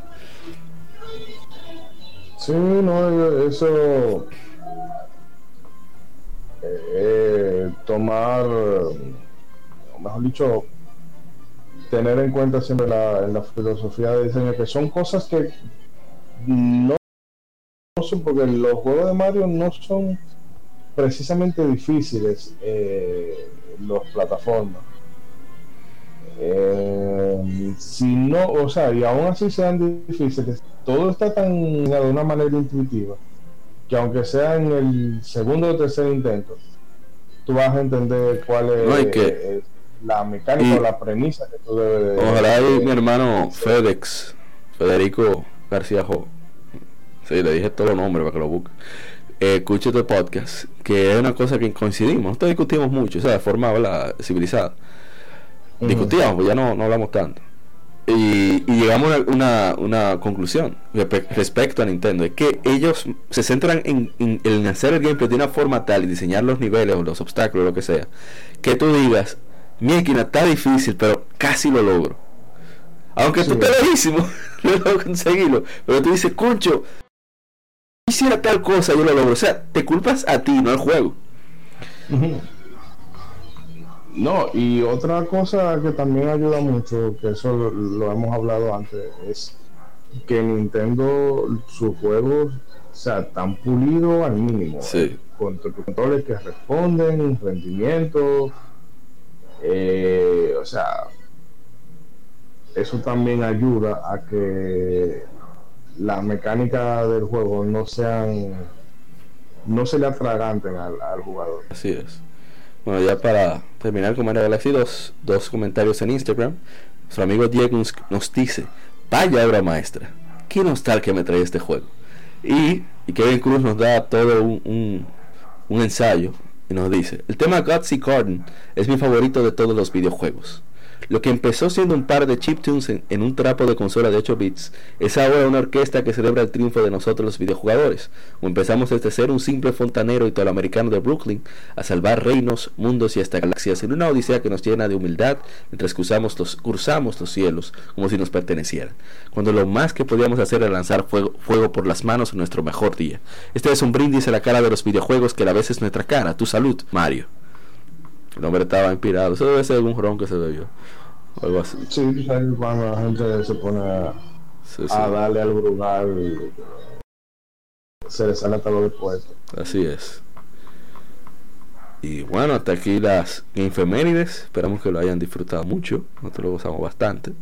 Sí, no, eso. Eh, tomar, mejor dicho, tener en cuenta siempre la, filosofía de diseño, que son cosas que no porque los juegos de Mario no son precisamente difíciles eh, los plataformas. Eh, si no, o sea, y aún así sean difíciles, todo está tan de una manera intuitiva que aunque sea en el segundo o tercer intento, tú vas a entender cuál es, la mecánica o la premisa que tú debes de. Ojalá mi hermano FedEx, Federico García Jo Sí, le dije todo los nombres para que lo busque. Eh, escuche este podcast, que es una cosa que coincidimos. Nosotros discutimos mucho, o sea, de forma civilizada. Discutíamos, pues ya no, no hablamos tanto. Y, llegamos a una, una conclusión respecto a Nintendo. Es que ellos se centran en, en, hacer el gameplay de una forma tal y diseñar los niveles o los obstáculos, lo que sea, que tú digas, mi esquina está difícil, pero casi lo logro. Aunque tú estés lejísimo, no logro conseguirlo. Pero tú dices, concho, hiciera tal cosa, yo lo logro. O sea, te culpas a ti, no al juego. No, y otra cosa que también ayuda mucho, que eso lo, hemos hablado antes, es que Nintendo, sus juegos, o sea, están pulidos al mínimo. Sí. Con controles que responden, rendimiento. Eh, o sea, eso también ayuda a que la mecánica del juego no sean no se le atraganten al, jugador. Así es. Bueno, ya para terminar con Mario Galaxy, dos, dos comentarios en Instagram. Nuestro amigo Diego nos, dice, vaya obra maestra, qué nostalgia me trae este juego. Y, y Kevin Cruz nos da todo un, un, un ensayo y nos dice, el tema Gutsy Garden es mi favorito de todos los videojuegos. Lo que empezó siendo un par de chiptunes en, en un trapo de consola de 8 bits es ahora una orquesta que celebra el triunfo de nosotros los videojugadores. O empezamos desde ser un simple fontanero italoamericano de Brooklyn a salvar reinos, mundos y hasta galaxias en una odisea que nos llena de humildad mientras cruzamos los, cruzamos los cielos como si nos pertenecieran. Cuando lo más que podíamos hacer era lanzar fuego, fuego por las manos en nuestro mejor día. Este es un brindis a la cara de los videojuegos que a la vez es nuestra cara. Tu salud, Mario. El hombre estaba inspirado. Eso debe ser algún ron que se bebió. O algo así. Sí, cuando la gente se pone a, darle al brugal, se le sale hasta lo puesto. Así es. Y bueno, hasta aquí las infemérides. Esperamos que lo hayan disfrutado mucho. Nosotros lo gozamos bastante.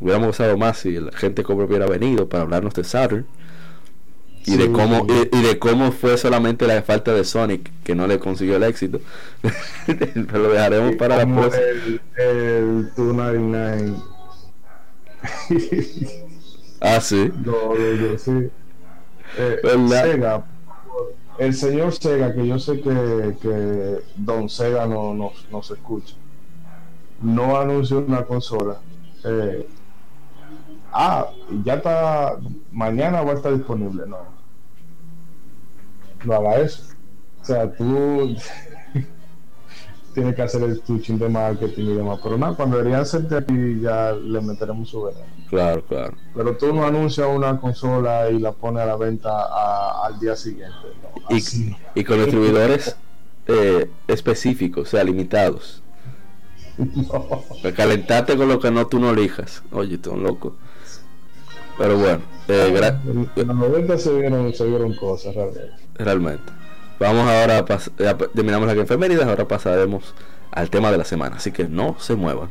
Hubiéramos gozado más si la gente como hubiera venido para hablarnos de Saturn. Y de cómo y, de cómo fue solamente la falta de Sonic que no le consiguió el éxito. Pero lo dejaremos para la próxima. el, el 299 ah sí. No, no, sí. Eh, Sega el señor Sega que yo sé que, que Don Sega no, no, no se escucha no anunció una consola. Eh, ah, ya está, mañana va a estar disponible. No, no haga eso. O sea, tú tienes que hacer el switching de marketing y demás. Pero nada, cuando deberían ser de aquí ya le meteremos su veneno. Claro, claro. Pero tú no anuncias una consola y la pones a la venta al día siguiente. y, con distribuidores eh, específicos, o sea, limitados. No. Calentarte con lo que no tú no elijas. Oye, tú un loco. Pero bueno, eh, en los 90 se vieron, se vieron cosas realmente. Realmente. Vamos ahora, a terminamos la que enfermería, ahora pasaremos al tema de la semana. Así que no se muevan.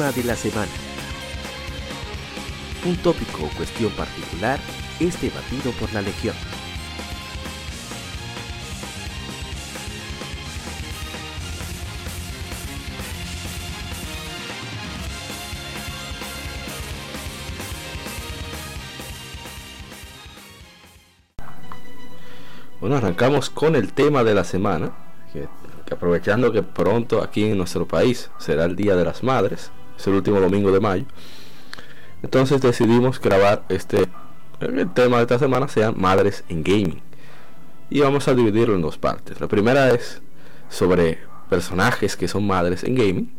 De la semana. Un tópico o cuestión particular es debatido por la Legión. Bueno, arrancamos con el tema de la semana, que aprovechando que pronto aquí en nuestro país será el Día de las Madres, el último domingo de mayo, entonces decidimos grabar este, el tema de esta semana sea Madres en Gaming. Y vamos a dividirlo en dos partes. La primera es sobre personajes que son madres en gaming.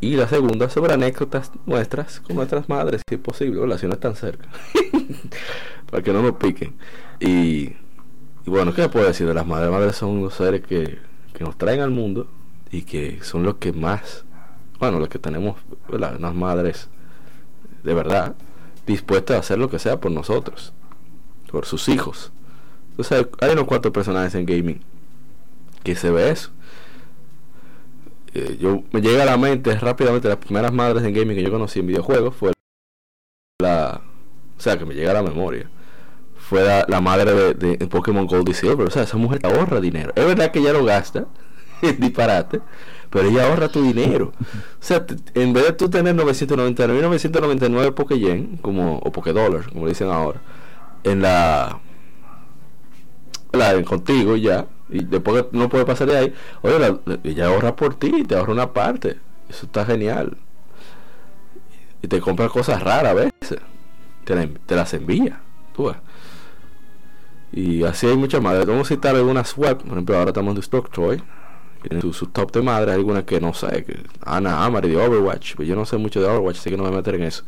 Y la segunda sobre anécdotas nuestras con nuestras madres, si es posible, relaciones tan cerca. Para que no nos piquen. Y y bueno, ¿qué puedo decir de las madres? Madres son los seres que, nos traen al mundo y que son los que más, bueno, los que tenemos, unas madres de verdad dispuestas a hacer lo que sea por nosotros, por sus hijos. Entonces hay unos cuantos personajes en gaming que se ve eso. Eh, yo me llega a la mente rápidamente las primeras madres en gaming que yo conocí en videojuegos fue la, o sea, que me llega a la memoria fue la, madre de, Pokémon Gold y Silver. O sea, esa mujer ahorra dinero. Es verdad que ella lo gasta, disparate, pero ella ahorra tu dinero. O sea, en vez de tú tener 999 y 999 Pokéyen, como, o Pokédollar, como dicen ahora, en la, la contigo ya, y después no puede pasar de ahí, oye, ella ahorra por ti, te ahorra una parte. Eso está genial. Y te compra cosas raras a veces. Te, las envía. Tú y así hay muchas madres. Vamos a citar algunas web. Por ejemplo, ahora estamos en Destructoid. Tienen su, top de madres. Algunas que no sé. Que Ana Amari de Overwatch. Pero pues yo no sé mucho de Overwatch, así que no me voy a meter en eso.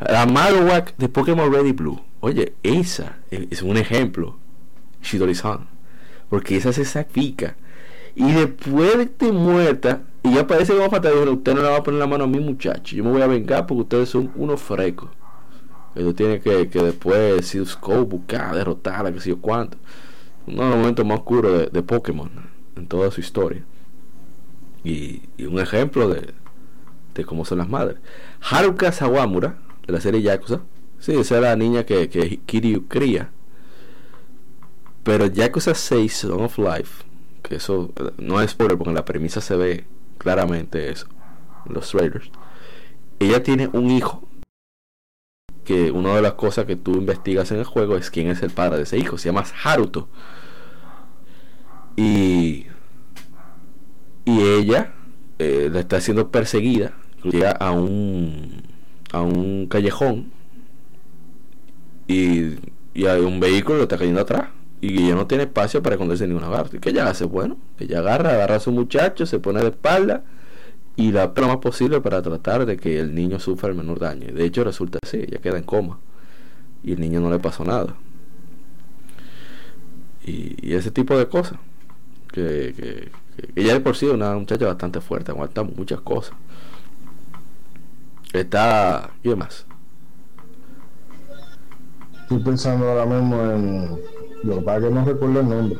La Marowak de Pokémon Ready Blue. Oye, esa es un ejemplo. Shidori-san. Porque esa se sacrifica. Y después de muerta, Y ya parece que vamos a usted no le va a poner la mano a mi muchacho. Yo me voy a vengar porque ustedes son unos frecos. Eso tiene que, que después, si Scope, buscar, derrotarla, que sé yo cuánto. Uno de los momentos más oscuros de, Pokémon en toda su historia. Y, un ejemplo de, de cómo son las madres. Haruka Sawamura, de la serie Yakuza. Sí, esa es la niña que, que Kiryu cría. Pero Yakuza 6 Song of Life, que eso no es spoiler porque la premisa se ve claramente eso, los trailers. Ella tiene un hijo que una de las cosas que tú investigas en el juego es quién es el padre de ese hijo. Se llama Haruto. Y, y ella eh, está siendo perseguida. Llega a un, a un callejón y, y hay un vehículo que está cayendo atrás. Y ella no tiene espacio para esconderse en ninguna parte. ¿Qué ella hace? Bueno, ella agarra, agarra a su muchacho, se pone de espalda y la lo más posible para tratar de que el niño sufra el menor daño. De hecho, resulta así, ella queda en coma y el niño no le pasó nada. Y, ese tipo de cosas. Que, ella de por sí es una muchacha bastante fuerte, aguanta muchas cosas. Está. ¿Y demás? Estoy pensando ahora mismo en. Lo que no recuerdo el nombre.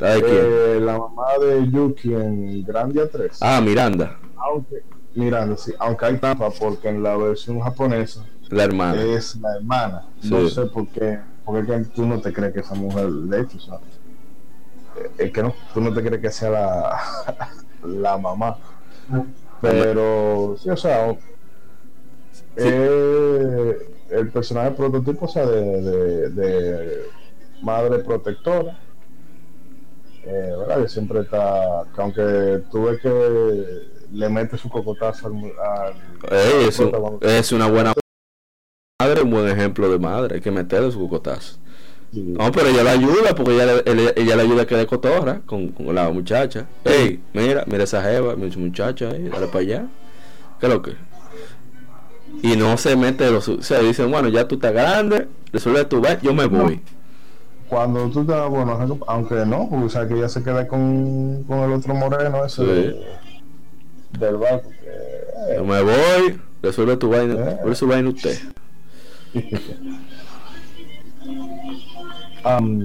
Eh, la mamá de Yuki en Grandia 3. Ah, Miranda. Aunque, Miranda, sí. Aunque hay trampa porque en la versión japonesa. La hermana. Es la hermana. No sé por qué. Porque tú no te crees que esa mujer, de hecho, ¿sabes? Eh, es que no, tú no te crees que sea la, la mamá. Pero, sí, o sea, eh, el personaje prototipo, o sea, de, de madre protectora eh, ¿verdad? Que siempre está, que aunque tuve que le mete su cocotazo al... es, una buena madre, un buen ejemplo de madre, hay que meterle su cocotazo. No, pero ella la ayuda porque ella, ella, le ayuda a que de cotorra con, con, la muchacha. Ey, mira, mira esa jeva, muchacha, ahí, dale para allá. ¿Qué es lo que? Y no se mete los. O sea, dicen, bueno, ya tú estás grande, resuelve tu vez, yo me voy cuando tú te bueno, aunque no, porque o sea, que ella se queda con, con el otro moreno ese del barco. Que, Yo me voy, resuelve tu vaina, eh. resuelve su vaina usted. um,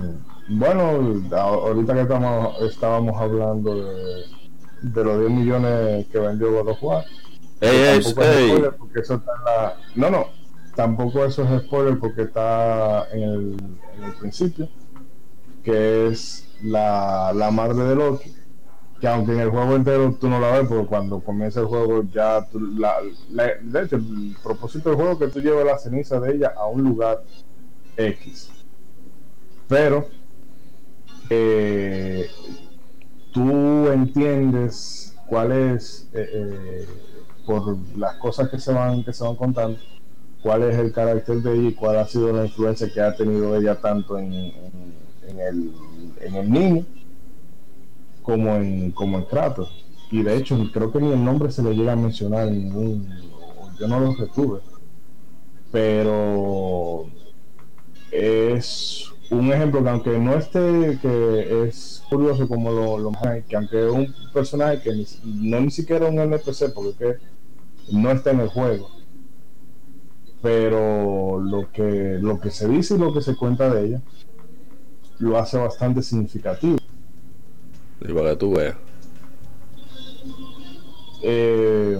bueno, ahorita que estamos, estábamos hablando de, de los 10 millones que vendió God of War. Ey, ey, porque eso está en la... No, no, tampoco eso es spoiler porque está en el, en el principio, que es la, la, madre de Loki, que aunque en el juego entero tú no la ves, porque cuando comienza el juego ya, la, de hecho, el propósito del juego es que tú lleves la ceniza de ella a un lugar X. Pero eh, tú entiendes cuál es, eh, eh, por las cosas que se van, que se van contando, cuál es el carácter de ella y cuál ha sido la influencia que ha tenido ella tanto en, el, en el niño como en, como en trato Y de hecho, creo que ni el nombre se le llega a mencionar en ningún. Yo no lo retuve. Pero es un ejemplo que, aunque no esté, que es curioso como lo, lo que aunque es un personaje que no ni siquiera un NPC, porque no está en el juego pero lo que, lo que se dice y lo que se cuenta de ella lo hace bastante significativo. Y para que tú veas. Eh,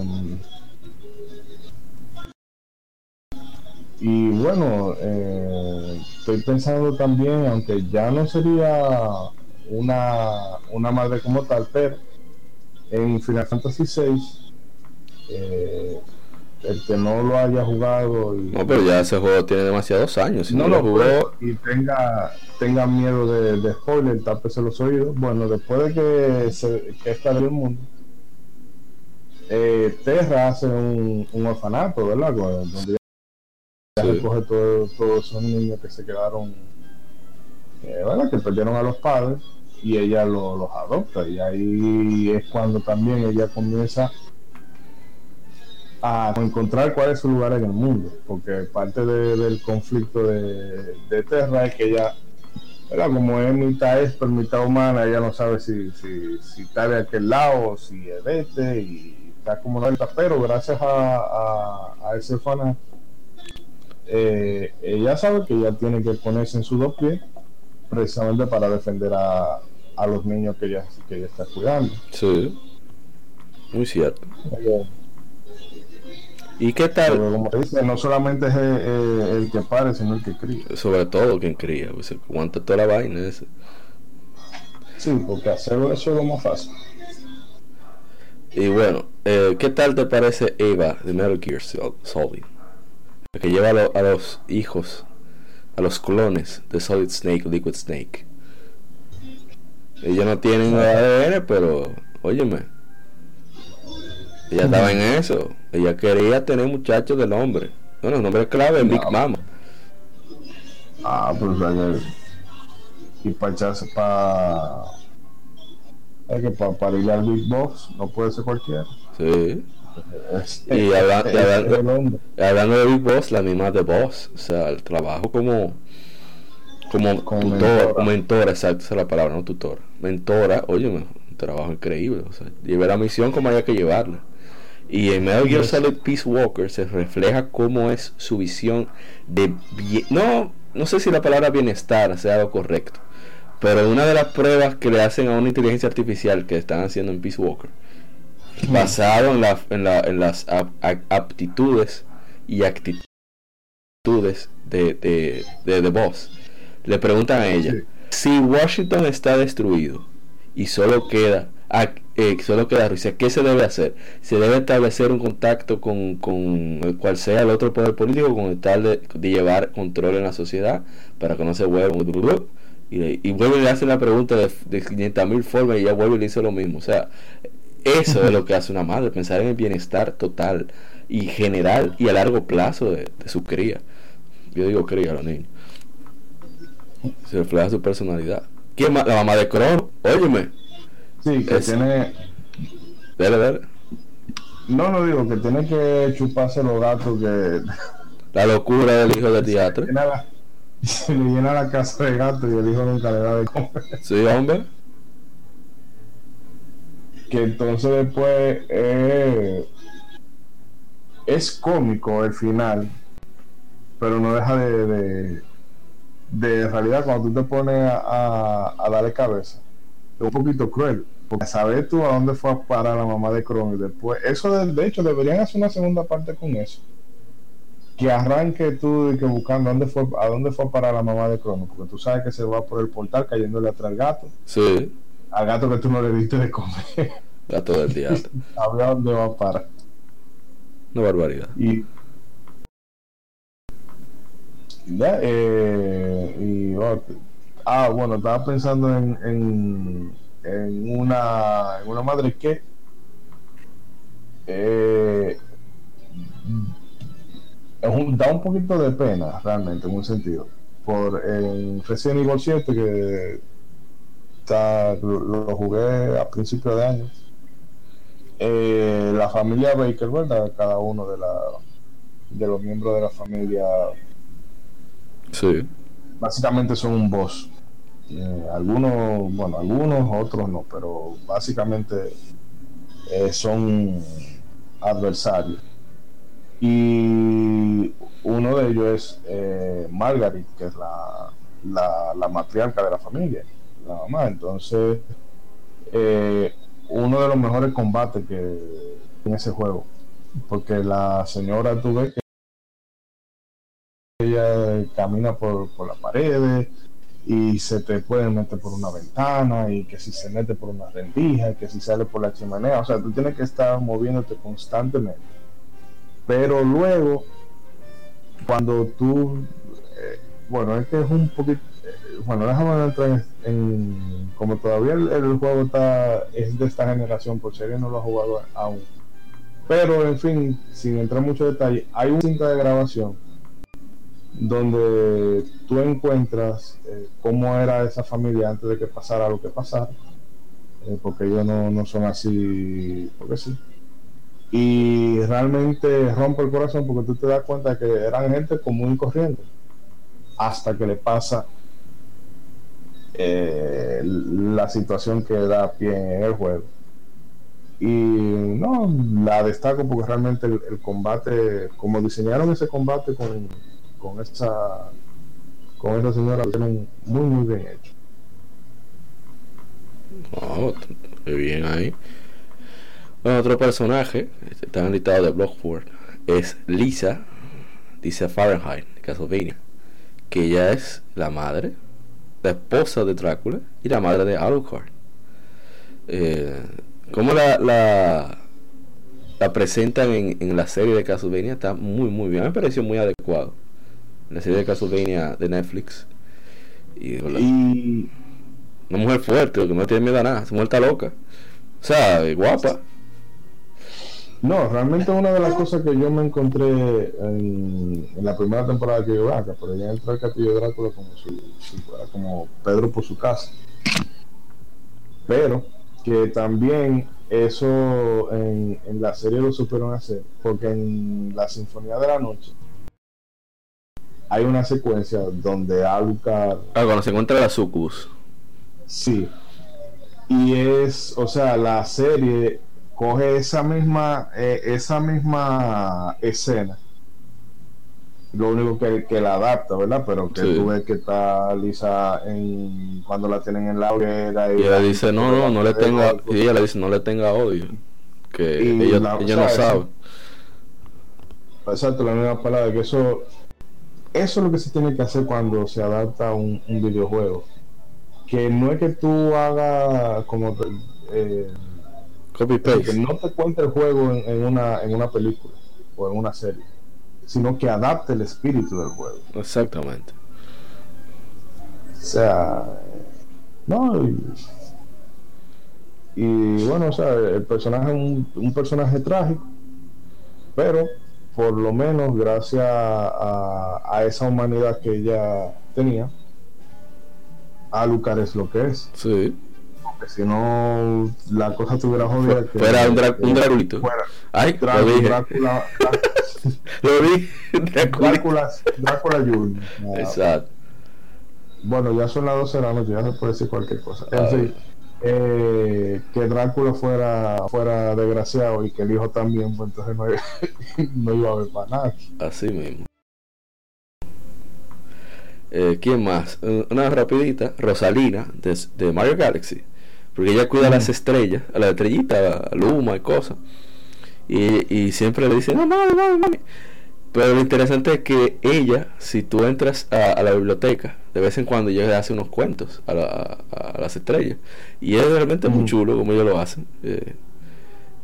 y bueno, eh, estoy pensando también, aunque ya no sería una, una madre como tal, pero en Final Fantasy VI eh, el que no lo haya jugado y, no pero ya ese juego tiene demasiados años si no, lo jugó. y tenga tenga miedo de, de spoiler tápese los oídos. Bueno después de que se que está el mundo eh, Terra hace un, un orfanato verdad donde ya recoge todos esos niños que se quedaron eh, ¿verdad? que perdieron a los padres y ella los adopta. Y ahí es cuando también ella comienza a encontrar cuál es su lugar en el mundo, porque parte del conflicto de, de, Terra es que ella como es mitad es mitad humana, ella no sabe si, está de aquel lado si es de este y está como no pero gracias a, a, ese fan eh, ella sabe que ella tiene que ponerse en sus dos pies precisamente para defender a, a los niños que ella, que ella está cuidando. Sí, muy cierto. ¿Y qué tal? como dice, no solamente es el, que pare, sino el que cría. Sobre todo quien cría, pues aguanta toda la vaina ese. Sí, porque hacerlo eso es lo más fácil. Y bueno, eh, ¿qué tal te parece Eva de Metal Gear Solid? Que lleva a, los hijos, a los clones de Solid Snake, Liquid Snake. Ellos no tienen ADN, pero, óyeme, ella estaba en eso. Ella quería tener muchachos de nombre. Bueno, el nombre clave es Big Mama. Ah, pues y para echarse para es que para, para ir al Big Boss no puede ser cualquiera. Sí. Y, hablando, de Big Boss, la misma de Boss, o sea, el trabajo como como, como tutor, mentora, exacto, esa es la palabra, no tutor. Mentora, oye, un trabajo increíble, o sea, llevé la misión como haya que llevarla. Y en Metal Gear Solid Peace Walker se refleja cómo es su visión de no no sé si la palabra bienestar sea lo correcto, pero una de las pruebas que le hacen a una inteligencia artificial que están haciendo en Peace Walker, basado en, la, en, la, en las aptitudes y actitudes de, de, de The Boss, le preguntan a ella, si Washington está destruido y solo queda eh, solo queda Rusia. ¿Qué se debe hacer? Se debe establecer un contacto con, con cual sea el otro poder político con tal de, llevar control en la sociedad para que no se vuelva y, y vuelve y le hace la pregunta de, de 500 mil formas y ya vuelve y le dice lo mismo. O sea, eso es lo que hace una madre, pensar en el bienestar total y general y a largo plazo de, su cría. Yo digo cría a los niños. Se refleja su personalidad. ¿Quién La mamá de Crono, óyeme Sí, que tiene. Dale, dale. No, no digo que tiene que chuparse los gatos que. La locura del hijo de teatro. Se le llena la casa de gatos y el hijo nunca le da de comer. Sí, hombre. Que entonces después eh, es cómico el final, pero no deja de, de, realidad cuando tú te pones a, a darle cabeza. Es un poquito cruel porque saber tú a dónde fue a parar la mamá de Chrome y después, eso de, hecho deberían hacer una segunda parte con eso. Que arranque tú y que buscando dónde fue, a dónde fue a parar la mamá de Crono, porque tú sabes que se va por el portal cayéndole atrás al gato. Sí. Al gato que tú no le diste de comer. Gato del diablo. a dónde va a parar. Una barbaridad. Y ya, eh, y, oh, ah, bueno, estaba pensando en en una, en una madre que eh, da un poquito de pena realmente en un sentido por en Resident Evil 7 que lo, jugué a principios de año. Eh, la familia Baker verdad cada uno de la de los miembros de la familia. Sí. Básicamente son un boss. Eh, algunos, bueno, algunos, otros no, pero básicamente eh, son adversarios. Y uno de ellos es Margaret, que es la, la, la, matriarca de la familia, la mamá. Entonces, uno de los mejores combates que en ese juego, porque la señora tú ves que ella camina por, por las paredes y se te puede meter por una ventana y que si se mete por una rendija que si sale por la chimenea, o sea, tú tienes que estar moviéndote constantemente. Pero luego, cuando tú, eh, bueno, es que es un poquito, eh, bueno, déjame entrar en, como todavía el, juego está, es de esta generación, por alguien no lo ha jugado aún. Pero, en fin, sin entrar en mucho detalle, hay un cinta de grabación donde tú encuentras eh, cómo era esa familia antes de que pasara lo que pasara, eh, porque ellos no, no, son así, porque sí. Y realmente rompe el corazón porque tú te das cuenta que eran gente común y corriente, hasta que le pasa eh, la situación que da pie en el juego. Y no, la destaco porque realmente el, combate, como diseñaron ese combate con, con esa con esa señora, muy muy bien hecho. Oh, bien ahí. otro personaje, está en el listado de Blockford, es Lisa, dice Fahrenheit, Castlevania, que ella es la madre, la esposa de Drácula y la madre de Alucard. Eh, como la, la, la presentan en, en, la serie de Castlevania está muy muy bien, me pareció muy adecuado. La serie de Castlevania de Netflix. Y, y una mujer fuerte, que no tiene miedo a nada, se muerta loca. O sea, guapa. No, realmente una de las cosas que yo me encontré en, la primera temporada que yo acá, pero ella entró al castillo de Drácula como si, fuera como Pedro por su casa. Pero que también eso en, en la serie lo supieron hacer, porque en la Sinfonía de la Noche hay una secuencia donde Alucard. Ah, cuando se encuentra la Sucus. Sí. Y es, o sea, la serie coge esa misma, eh, esa misma escena. Lo único que, que, la adapta, ¿verdad? Pero que tú ves que está Lisa en, cuando la tienen en la hoguera. Y, ella dice, no, no, no le tenga, y ella le dice, no le tenga odio. Que ella, no sabe. Exacto, la misma palabra, que eso, eso es lo que se tiene que hacer cuando se adapta un, un videojuego que no es que tú hagas como eh, copy paste que no te cuente el juego en, una en una película o en una serie sino que adapte el espíritu del juego exactamente o sea no y, bueno o sea el personaje es un, un personaje trágico pero por lo menos gracias a, a esa humanidad que ella tenía Alucard es lo que es. Sí. Porque si no, la cosa tuviera jodida. Fuera un, dra un Dragulito. Fuera. Ay, lo dije. Drácula. lo vi. Drácula. Drácula. Exacto. Bueno, ya son las 12 de la noche, ya se puede decir cualquier cosa. En fin, eh, que Drácula fuera, fuera desgraciado y que el hijo también, pues entonces no, no iba a haber para nada. Así mismo. Eh, ¿Quién más? Eh, una rapidita, Rosalina de, Mario Galaxy. Porque ella cuida a las estrellas, a la estrellita, a Luma y cosas. Y, siempre le dice, no, no, no, no. Pero lo interesante es que ella, si tú entras a, la biblioteca, de vez en cuando ella hace unos cuentos a, las estrellas. Y es realmente muy chulo como ellos lo hacen. Eh,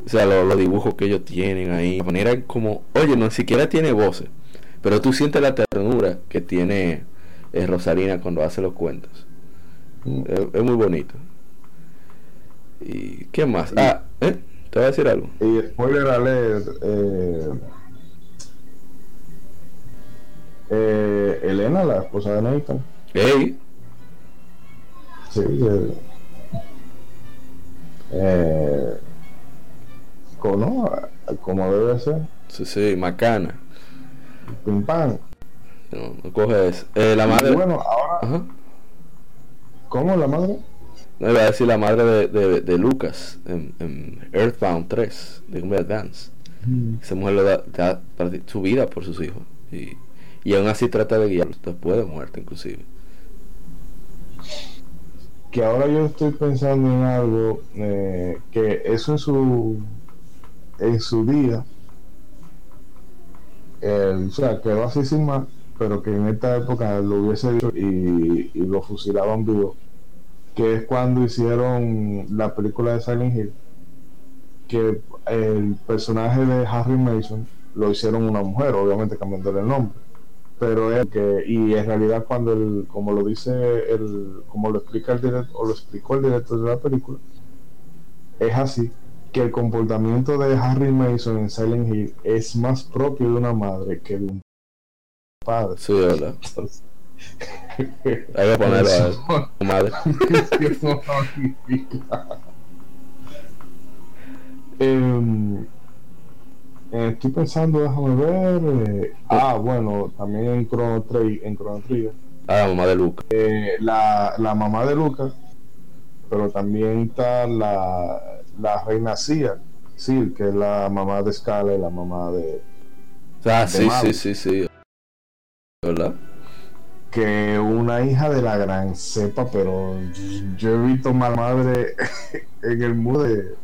o sea, los dibujos que ellos tienen ahí. De manera como, oye, no siquiera tiene voces. Pero tú sientes la ternura que tiene es Rosalina cuando hace los cuentos. Mm. Es, muy bonito. ¿Y qué más? ah, ¿eh? ¿Te voy a decir algo? Y spoiler alert, eh, eh, Elena, la esposa de Nathan. ¿Ey? Sí, eh, eh, como, como debe ser. Sí, sí, macana. Pim pam. No, no coge eso. Eh, la madre. Bueno, ahora. ¿Cómo la madre? No, iba a decir la madre de, de, de Lucas en, en, Earthbound 3 de Game Advance. Mm. Esa mujer le da, da, su vida por sus hijos. Y, y aún así trata de guiarlos después de muerte, inclusive. Que ahora yo estoy pensando en algo eh, que eso en su en su día, el, o sea, quedó así sin más pero que en esta época lo hubiese dicho y, lo fusilaban vivo, que es cuando hicieron la película de Silent Hill, que el personaje de Harry Mason lo hicieron una mujer, obviamente cambiándole el nombre, pero es que, y en realidad cuando el, como lo dice el, como lo explica el director, o lo explicó el director de la película, es así, que el comportamiento de Harry Mason en Silent Hill es más propio de una madre que de un padre. Sí, ¿verdad? Hay que ponerlo a madre. eh, estoy pensando, déjame ver. Eh, ah, bueno, también en Chrono Trigger. En Chrono Trigger Ah, la mamá de Luca. Eh, la, la mamá de Luca, pero también está la, la reina Cia, sí, que es la mamá de Scala y la mamá de. Ah, sí, sí, sí, sí. ¿Verdad? Que una hija de la gran cepa, pero yo he visto más madre en el mundo de,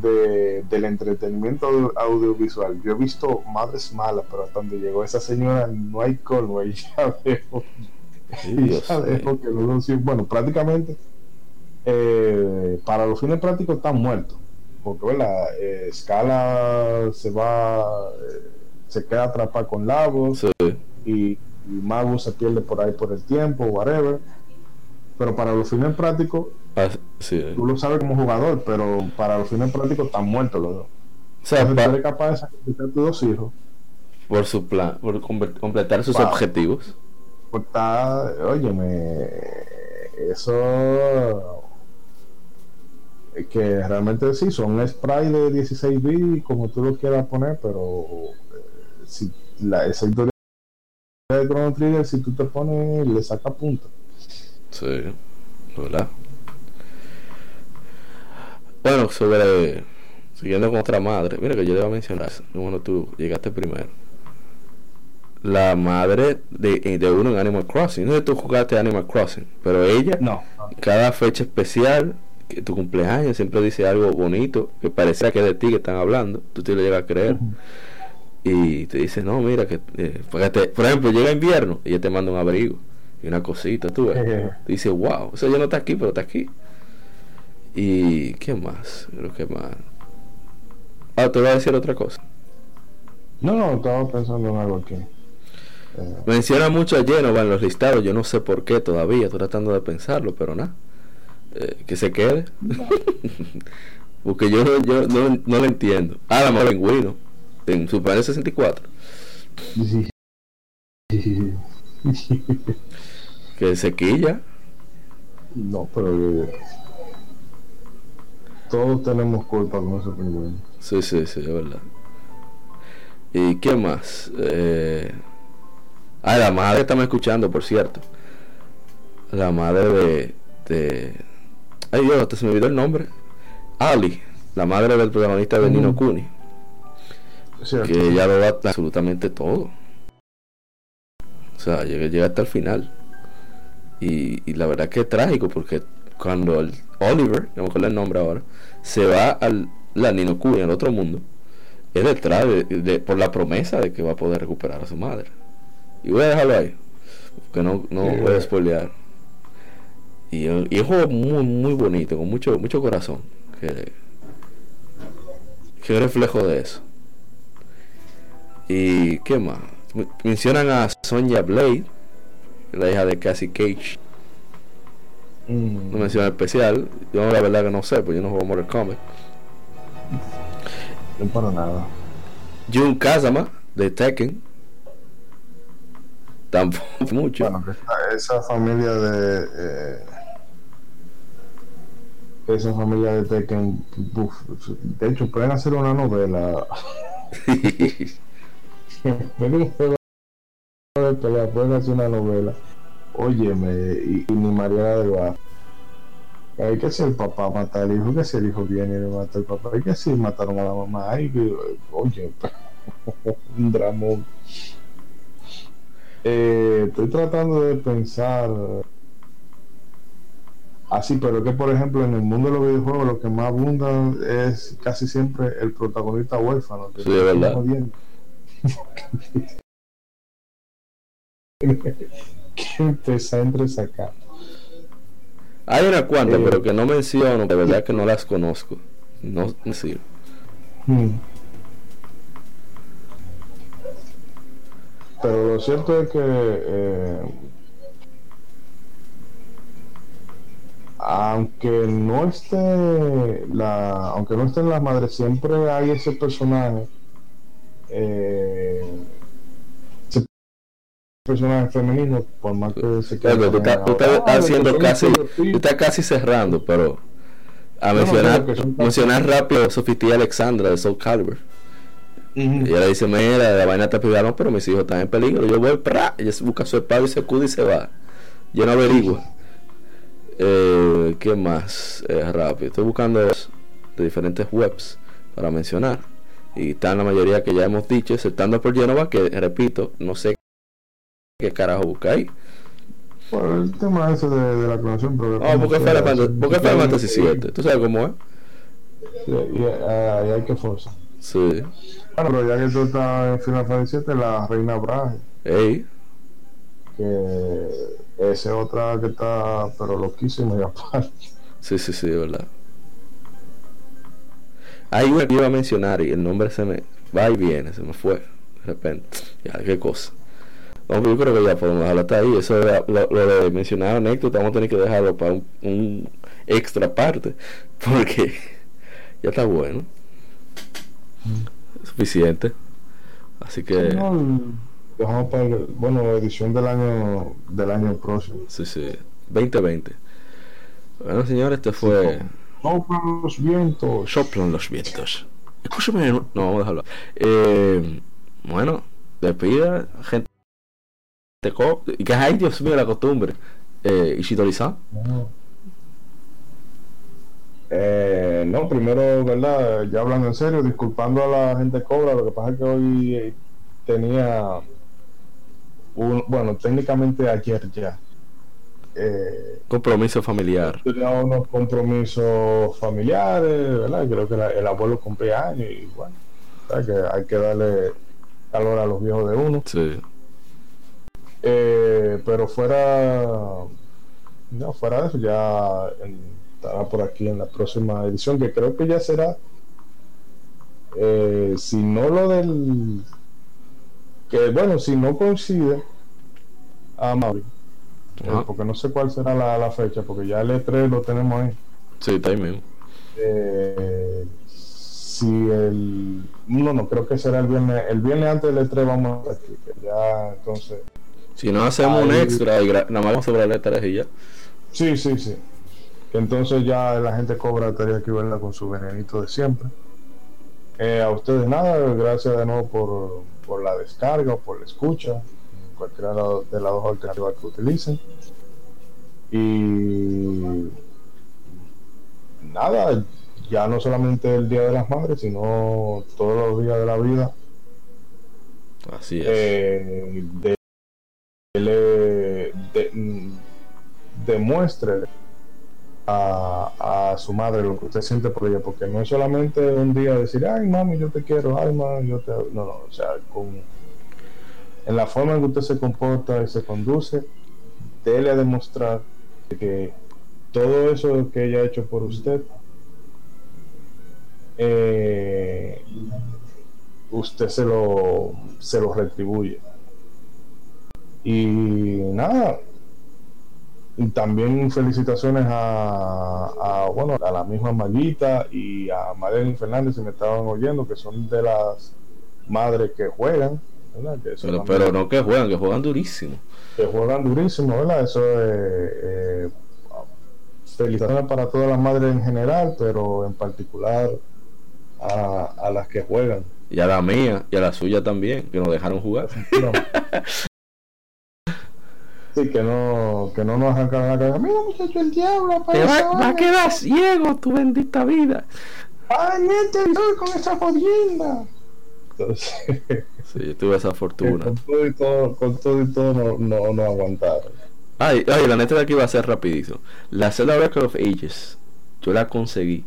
de, del entretenimiento audiovisual. Yo he visto madres malas, pero hasta donde llegó esa señora no hay colmo. Y ya dejo, ya dejo que no Bueno, prácticamente eh, para los fines prácticos están muertos. Porque la eh, Scala se va, eh, se queda atrapada con Lagos y, y Mago se pierde por ahí por el tiempo, whatever. Pero para los fines prácticos, ah, tú lo sabes como jugador, pero para los fines prácticos están muertos los dos. O sea, eres capaz de sacrificar tus dos hijos por su plan, por completar sus objetivos. Pues está, óyeme, eso que realmente sí, son spray de 16 bits, como tú lo quieras poner, pero eh, si la, esa historia de Chrono Trigger, si tú te pones, le saca punta. Sí, ¿verdad? Bueno, sobre. Siguiendo con otra madre, mira que yo le iba a mencionar, bueno, tú llegaste primero. La madre de, de uno en Animal Crossing. No sé si tú jugaste Animal Crossing, pero ella, no. cada fecha especial que tu cumpleaños siempre dice algo bonito que parecía que es de ti que están hablando, tú te lo llegas a creer. Y te dice, no, mira, que eh, por ejemplo, llega invierno y ella te manda un abrigo y una cosita, tú ves. Te dice, wow, eso ya no está aquí, pero está aquí. ¿Y qué más? Lo que más. Ah, te voy a decir otra cosa. No, no, estaba pensando en algo aquí. Eh. Menciona mucho a Genova en los listados, yo no sé por qué todavía, estoy tratando de pensarlo, pero nada. Eh, que se quede. Porque yo, no, yo no, no lo entiendo. Ah, la madre en Super 64. que se quilla. No, pero todos tenemos culpa con ese pingüino. Sí, sí, sí, es verdad. ¿Y qué más? Eh... Ah, la madre está me escuchando, por cierto. La madre de, Ay Dios, hasta se me olvidó el nombre. Ali, la madre del protagonista de Nino Kuni. Que ella lo da absolutamente todo. O sea, llega, hasta el final. Y, la verdad que es trágico porque cuando el Oliver, no me acuerdo el nombre ahora, se va al la Nino Kuni, al otro mundo, es detrás de, por la promesa de que va a poder recuperar a su madre. Y voy a dejarlo ahí, porque no, no voy a spoilear. Y, y es un juego muy, muy bonito, con mucho, mucho corazón. Que, que reflejo de eso. ¿Y qué más? Mencionan a Sonya Blade, la hija de Cassie Cage. Mm. Una mención especial. Yo la verdad que no sé, porque yo no juego Mortal Kombat. No para nada. Jun Kazama de Tekken. Tampoco mucho. Bueno, esa, familia de. Eh, esa familia de Tekken, de hecho pueden hacer una novela. pueden hacer una novela. Óyeme, y, ni María del Bar. Hay que si el papá mata al hijo, que si el hijo viene y le mata al papá, hay que si mataron a la mamá, ay, que, oye, un drama. Eh, estoy tratando de pensar Así, pero que por ejemplo en el mundo de los videojuegos lo que más abunda es casi siempre el protagonista huérfano. Que sí, es verdad. que empieza entre sacar. Hay una cuanta, eh, pero que no menciono, de verdad que no las conozco. No sirve. Hmm. Pero lo cierto es que eh, aunque no esté la aunque no esté en la madre siempre hay ese personaje eh, personaje femenino por más que se quede tú estás haciendo casi tú estás casi cerrando pero a mencionar mencionar rápido Sofía Alexandra de Soul Calibur Y ella dice, mira, la vaina está pegada, pero mis hijos están en peligro. Yo voy, para ella busca su espada y se acude y se va. Yo no averiguo. Eh, ¿Qué más? Eh, rápido. Estoy buscando de diferentes webs para mencionar. Y están la mayoría que ya hemos dicho, exceptando por Genova, que repito, no sé qué carajo busca ahí. Bueno, el tema ese de, de la clonación, pero. No, porque fue la Fantasy 7, ¿tú sabes cómo es? Sí, y, ahí hay que forzar. Sí. Bueno, pero ya que tú estás en Final Fantasy 7, la Reina Brage. Ey. Que esa es otra que está, pero loquísima y aparte. Sí, sí, sí, verdad. Hay una que iba a mencionar y el nombre se me va y viene, se me fue de repente. Ya, qué cosa. No, yo creo que ya podemos dejarlo hasta ahí. Eso lo, lo, de mencionar anécdota, vamos a tener que dejarlo para un, extra parte. Porque ya está bueno. Suficiente. Así que. dejamos para, bueno, edición del año del año próximo. Sí, sí. 2020. Bueno, señores, este fue. Soplan los vientos. Soplan los vientos. Escúchame, no, vamos a dejarlo. Eh, bueno, despida, gente. Y que ay Dios mío la costumbre. Eh, ¿Ishidori-san? Eh, no, primero, ¿verdad? Ya hablando en serio, disculpando a la gente Cobra, lo que pasa es que hoy eh, tenía un, bueno, técnicamente ayer ya. Eh, compromiso familiar. Tenía unos compromisos familiares, ¿verdad? Creo que el abuelo cumplía años y bueno, que hay que darle calor a los viejos de uno. Sí. Eh, pero fuera, no, fuera de eso, ya estará por aquí en la próxima edición, que creo que ya será, eh, si no lo del, que bueno, si no coincide a Mauri, eh, porque no sé cuál será la, fecha, porque ya el E3 lo tenemos ahí. Sí, está ahí mismo. si el no no creo que será el viernes el viernes antes del E3 vamos a que ya entonces si no hacemos un extra y nada más sobre la y ya. Sí, sí, sí. Que entonces ya la gente cobra tarea que verla con su venenito de siempre. Eh, a ustedes nada, gracias de nuevo por, por la descarga por la escucha, cualquiera de las dos alternativas que utilicen. Y nada, ya no solamente el Día de las Madres, sino todos los días de la vida. Así es. Eh, le de, demuestre a, a, su madre lo que usted siente por ella, porque no es solamente un día decir, ay mami, yo te quiero, ay mami, yo te. No, no, o sea, con, en la forma en que usted se comporta y se conduce, dele a demostrar que todo eso que ella ha hecho por usted, eh, usted se lo, se lo retribuye. Y nada, también felicitaciones a, bueno, a la misma Maguita y a Madeline Fernández, si me estaban oyendo, que son de las madres que juegan. Pero, no que juegan, que juegan durísimo. Que juegan durísimo, ¿verdad? Eso es. Eh, felicitaciones para todas las madres en general, pero en particular a, a las que juegan. Y a la mía, y a la suya también, que nos dejaron jugar. que no, que no nos arrancaron la cabeza. Mira, muchacho, el diablo Te va, a quedar ciego tu bendita vida. ¡Ay, mete con esa jodienda! Entonces, sí, yo tuve esa fortuna. Con todo y todo, con todo, y todo no, no, no aguantaron. Ay, ay, la neta de aquí va a ser rapidito. La Zelda Record of Ages, yo la conseguí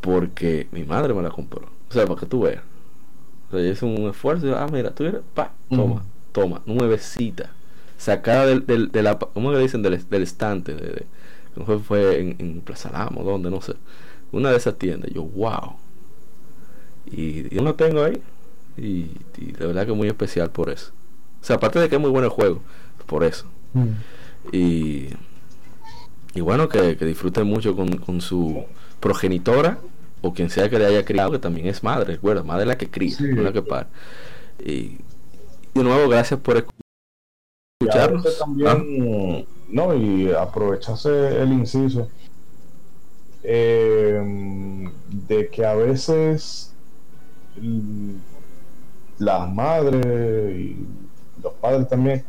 porque mi madre me la compró. O sea, para que tú veas. O sea, un esfuerzo. Ah, mira, tú eres, pa, toma, toma, nuevecita sacada del, del, de la, ¿cómo le dicen? Del, del estante, de, de, fue en, en Plaza Lamo, donde, no sé, una de esas tiendas, yo, wow. Y yo lo tengo ahí, y, y, de verdad que muy especial por eso. O sea, aparte de que es muy bueno el juego, por eso. Mm. Y, y bueno, que, que disfruten mucho con, con su progenitora o quien sea que le haya criado, que también es madre, recuerda, madre es la que cría, no la que para. Y de nuevo, gracias por escuchar también, no, y aprovecharse el inciso eh, de que a veces las madres y los padres también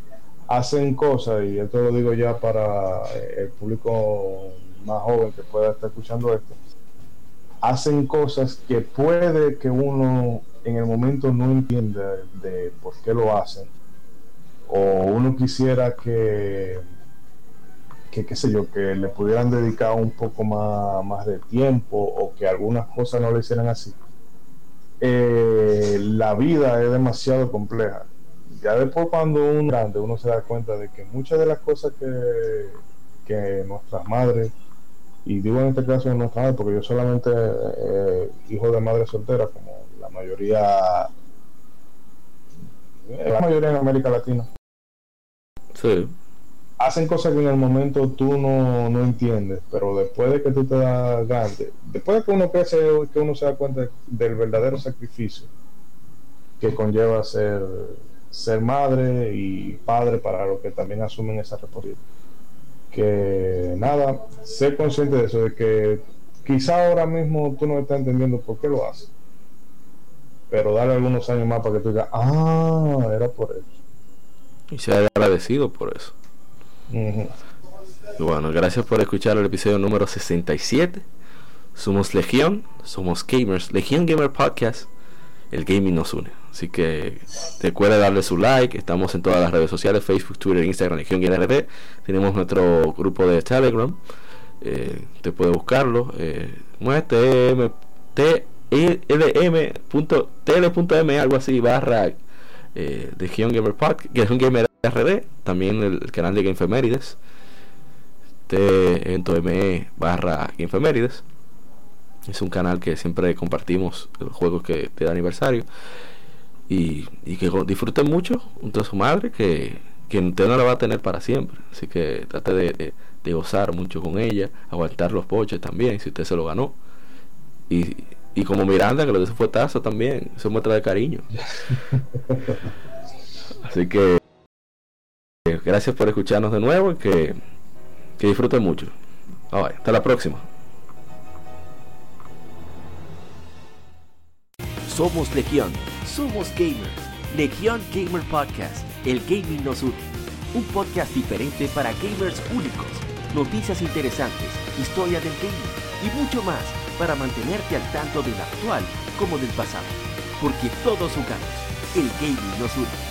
hacen cosas, y esto lo digo ya para el público más joven que pueda estar escuchando esto, hacen cosas que puede que uno en el momento no entienda de por qué lo hacen, o uno quisiera que, que qué sé yo, que le pudieran dedicar un poco más, más de tiempo o que algunas cosas no le hicieran así. Eh, la vida es demasiado compleja ya después cuando uno grande uno se da cuenta de que muchas de las cosas que, que nuestras madres y digo en este caso nuestra madre porque yo solamente eh, hijo de madre soltera como la mayoría la mayoría en América Latina sí. Hacen cosas que en el momento tú no, no entiendes pero después de que tú te das grande después de que uno crece que uno se da cuenta del verdadero sacrificio que conlleva ser ser madre y padre para los que también asumen esa responsabilidad. Que nada, ser consciente de eso, de que quizá ahora mismo tú no estás entendiendo por qué lo haces, pero dale algunos años más para que tú digas, ah, era por eso. Y sea agradecido por eso. Bueno, gracias por escuchar el episodio número 67. Somos Legión, somos gamers, Legión Gamer Podcast. El gaming nos une. Así que recuerda darle su like. Estamos en todas las redes sociales: Facebook, Twitter, Instagram, Legión RD. Tenemos nuestro grupo de Telegram. Eh, te puede buscarlo. Eh, tlm.tl.m algo así barra eh, Legión Gamer Legión Gamer RD. También el, canal de Gamefemérides. t.me barra Gamefemérides. Es un canal que siempre compartimos los juegos que te da aniversario y, que disfruten mucho junto a su madre, que, que usted no la va a tener para siempre. Así que trate de, gozar mucho con ella, aguantar los poches también, si usted se lo ganó. Y, y como Miranda, que lo de su fuetazo también, eso muestra de cariño. Así que gracias por escucharnos de nuevo y que, que disfruten mucho. hasta la próxima. Somos Legión somos gamers. Legion Gamer Podcast. El gaming nos une. Un podcast diferente para gamers únicos. Noticias interesantes, historia del gaming y mucho más para mantenerte al tanto del actual como del pasado. Porque todos jugamos. El gaming nos une.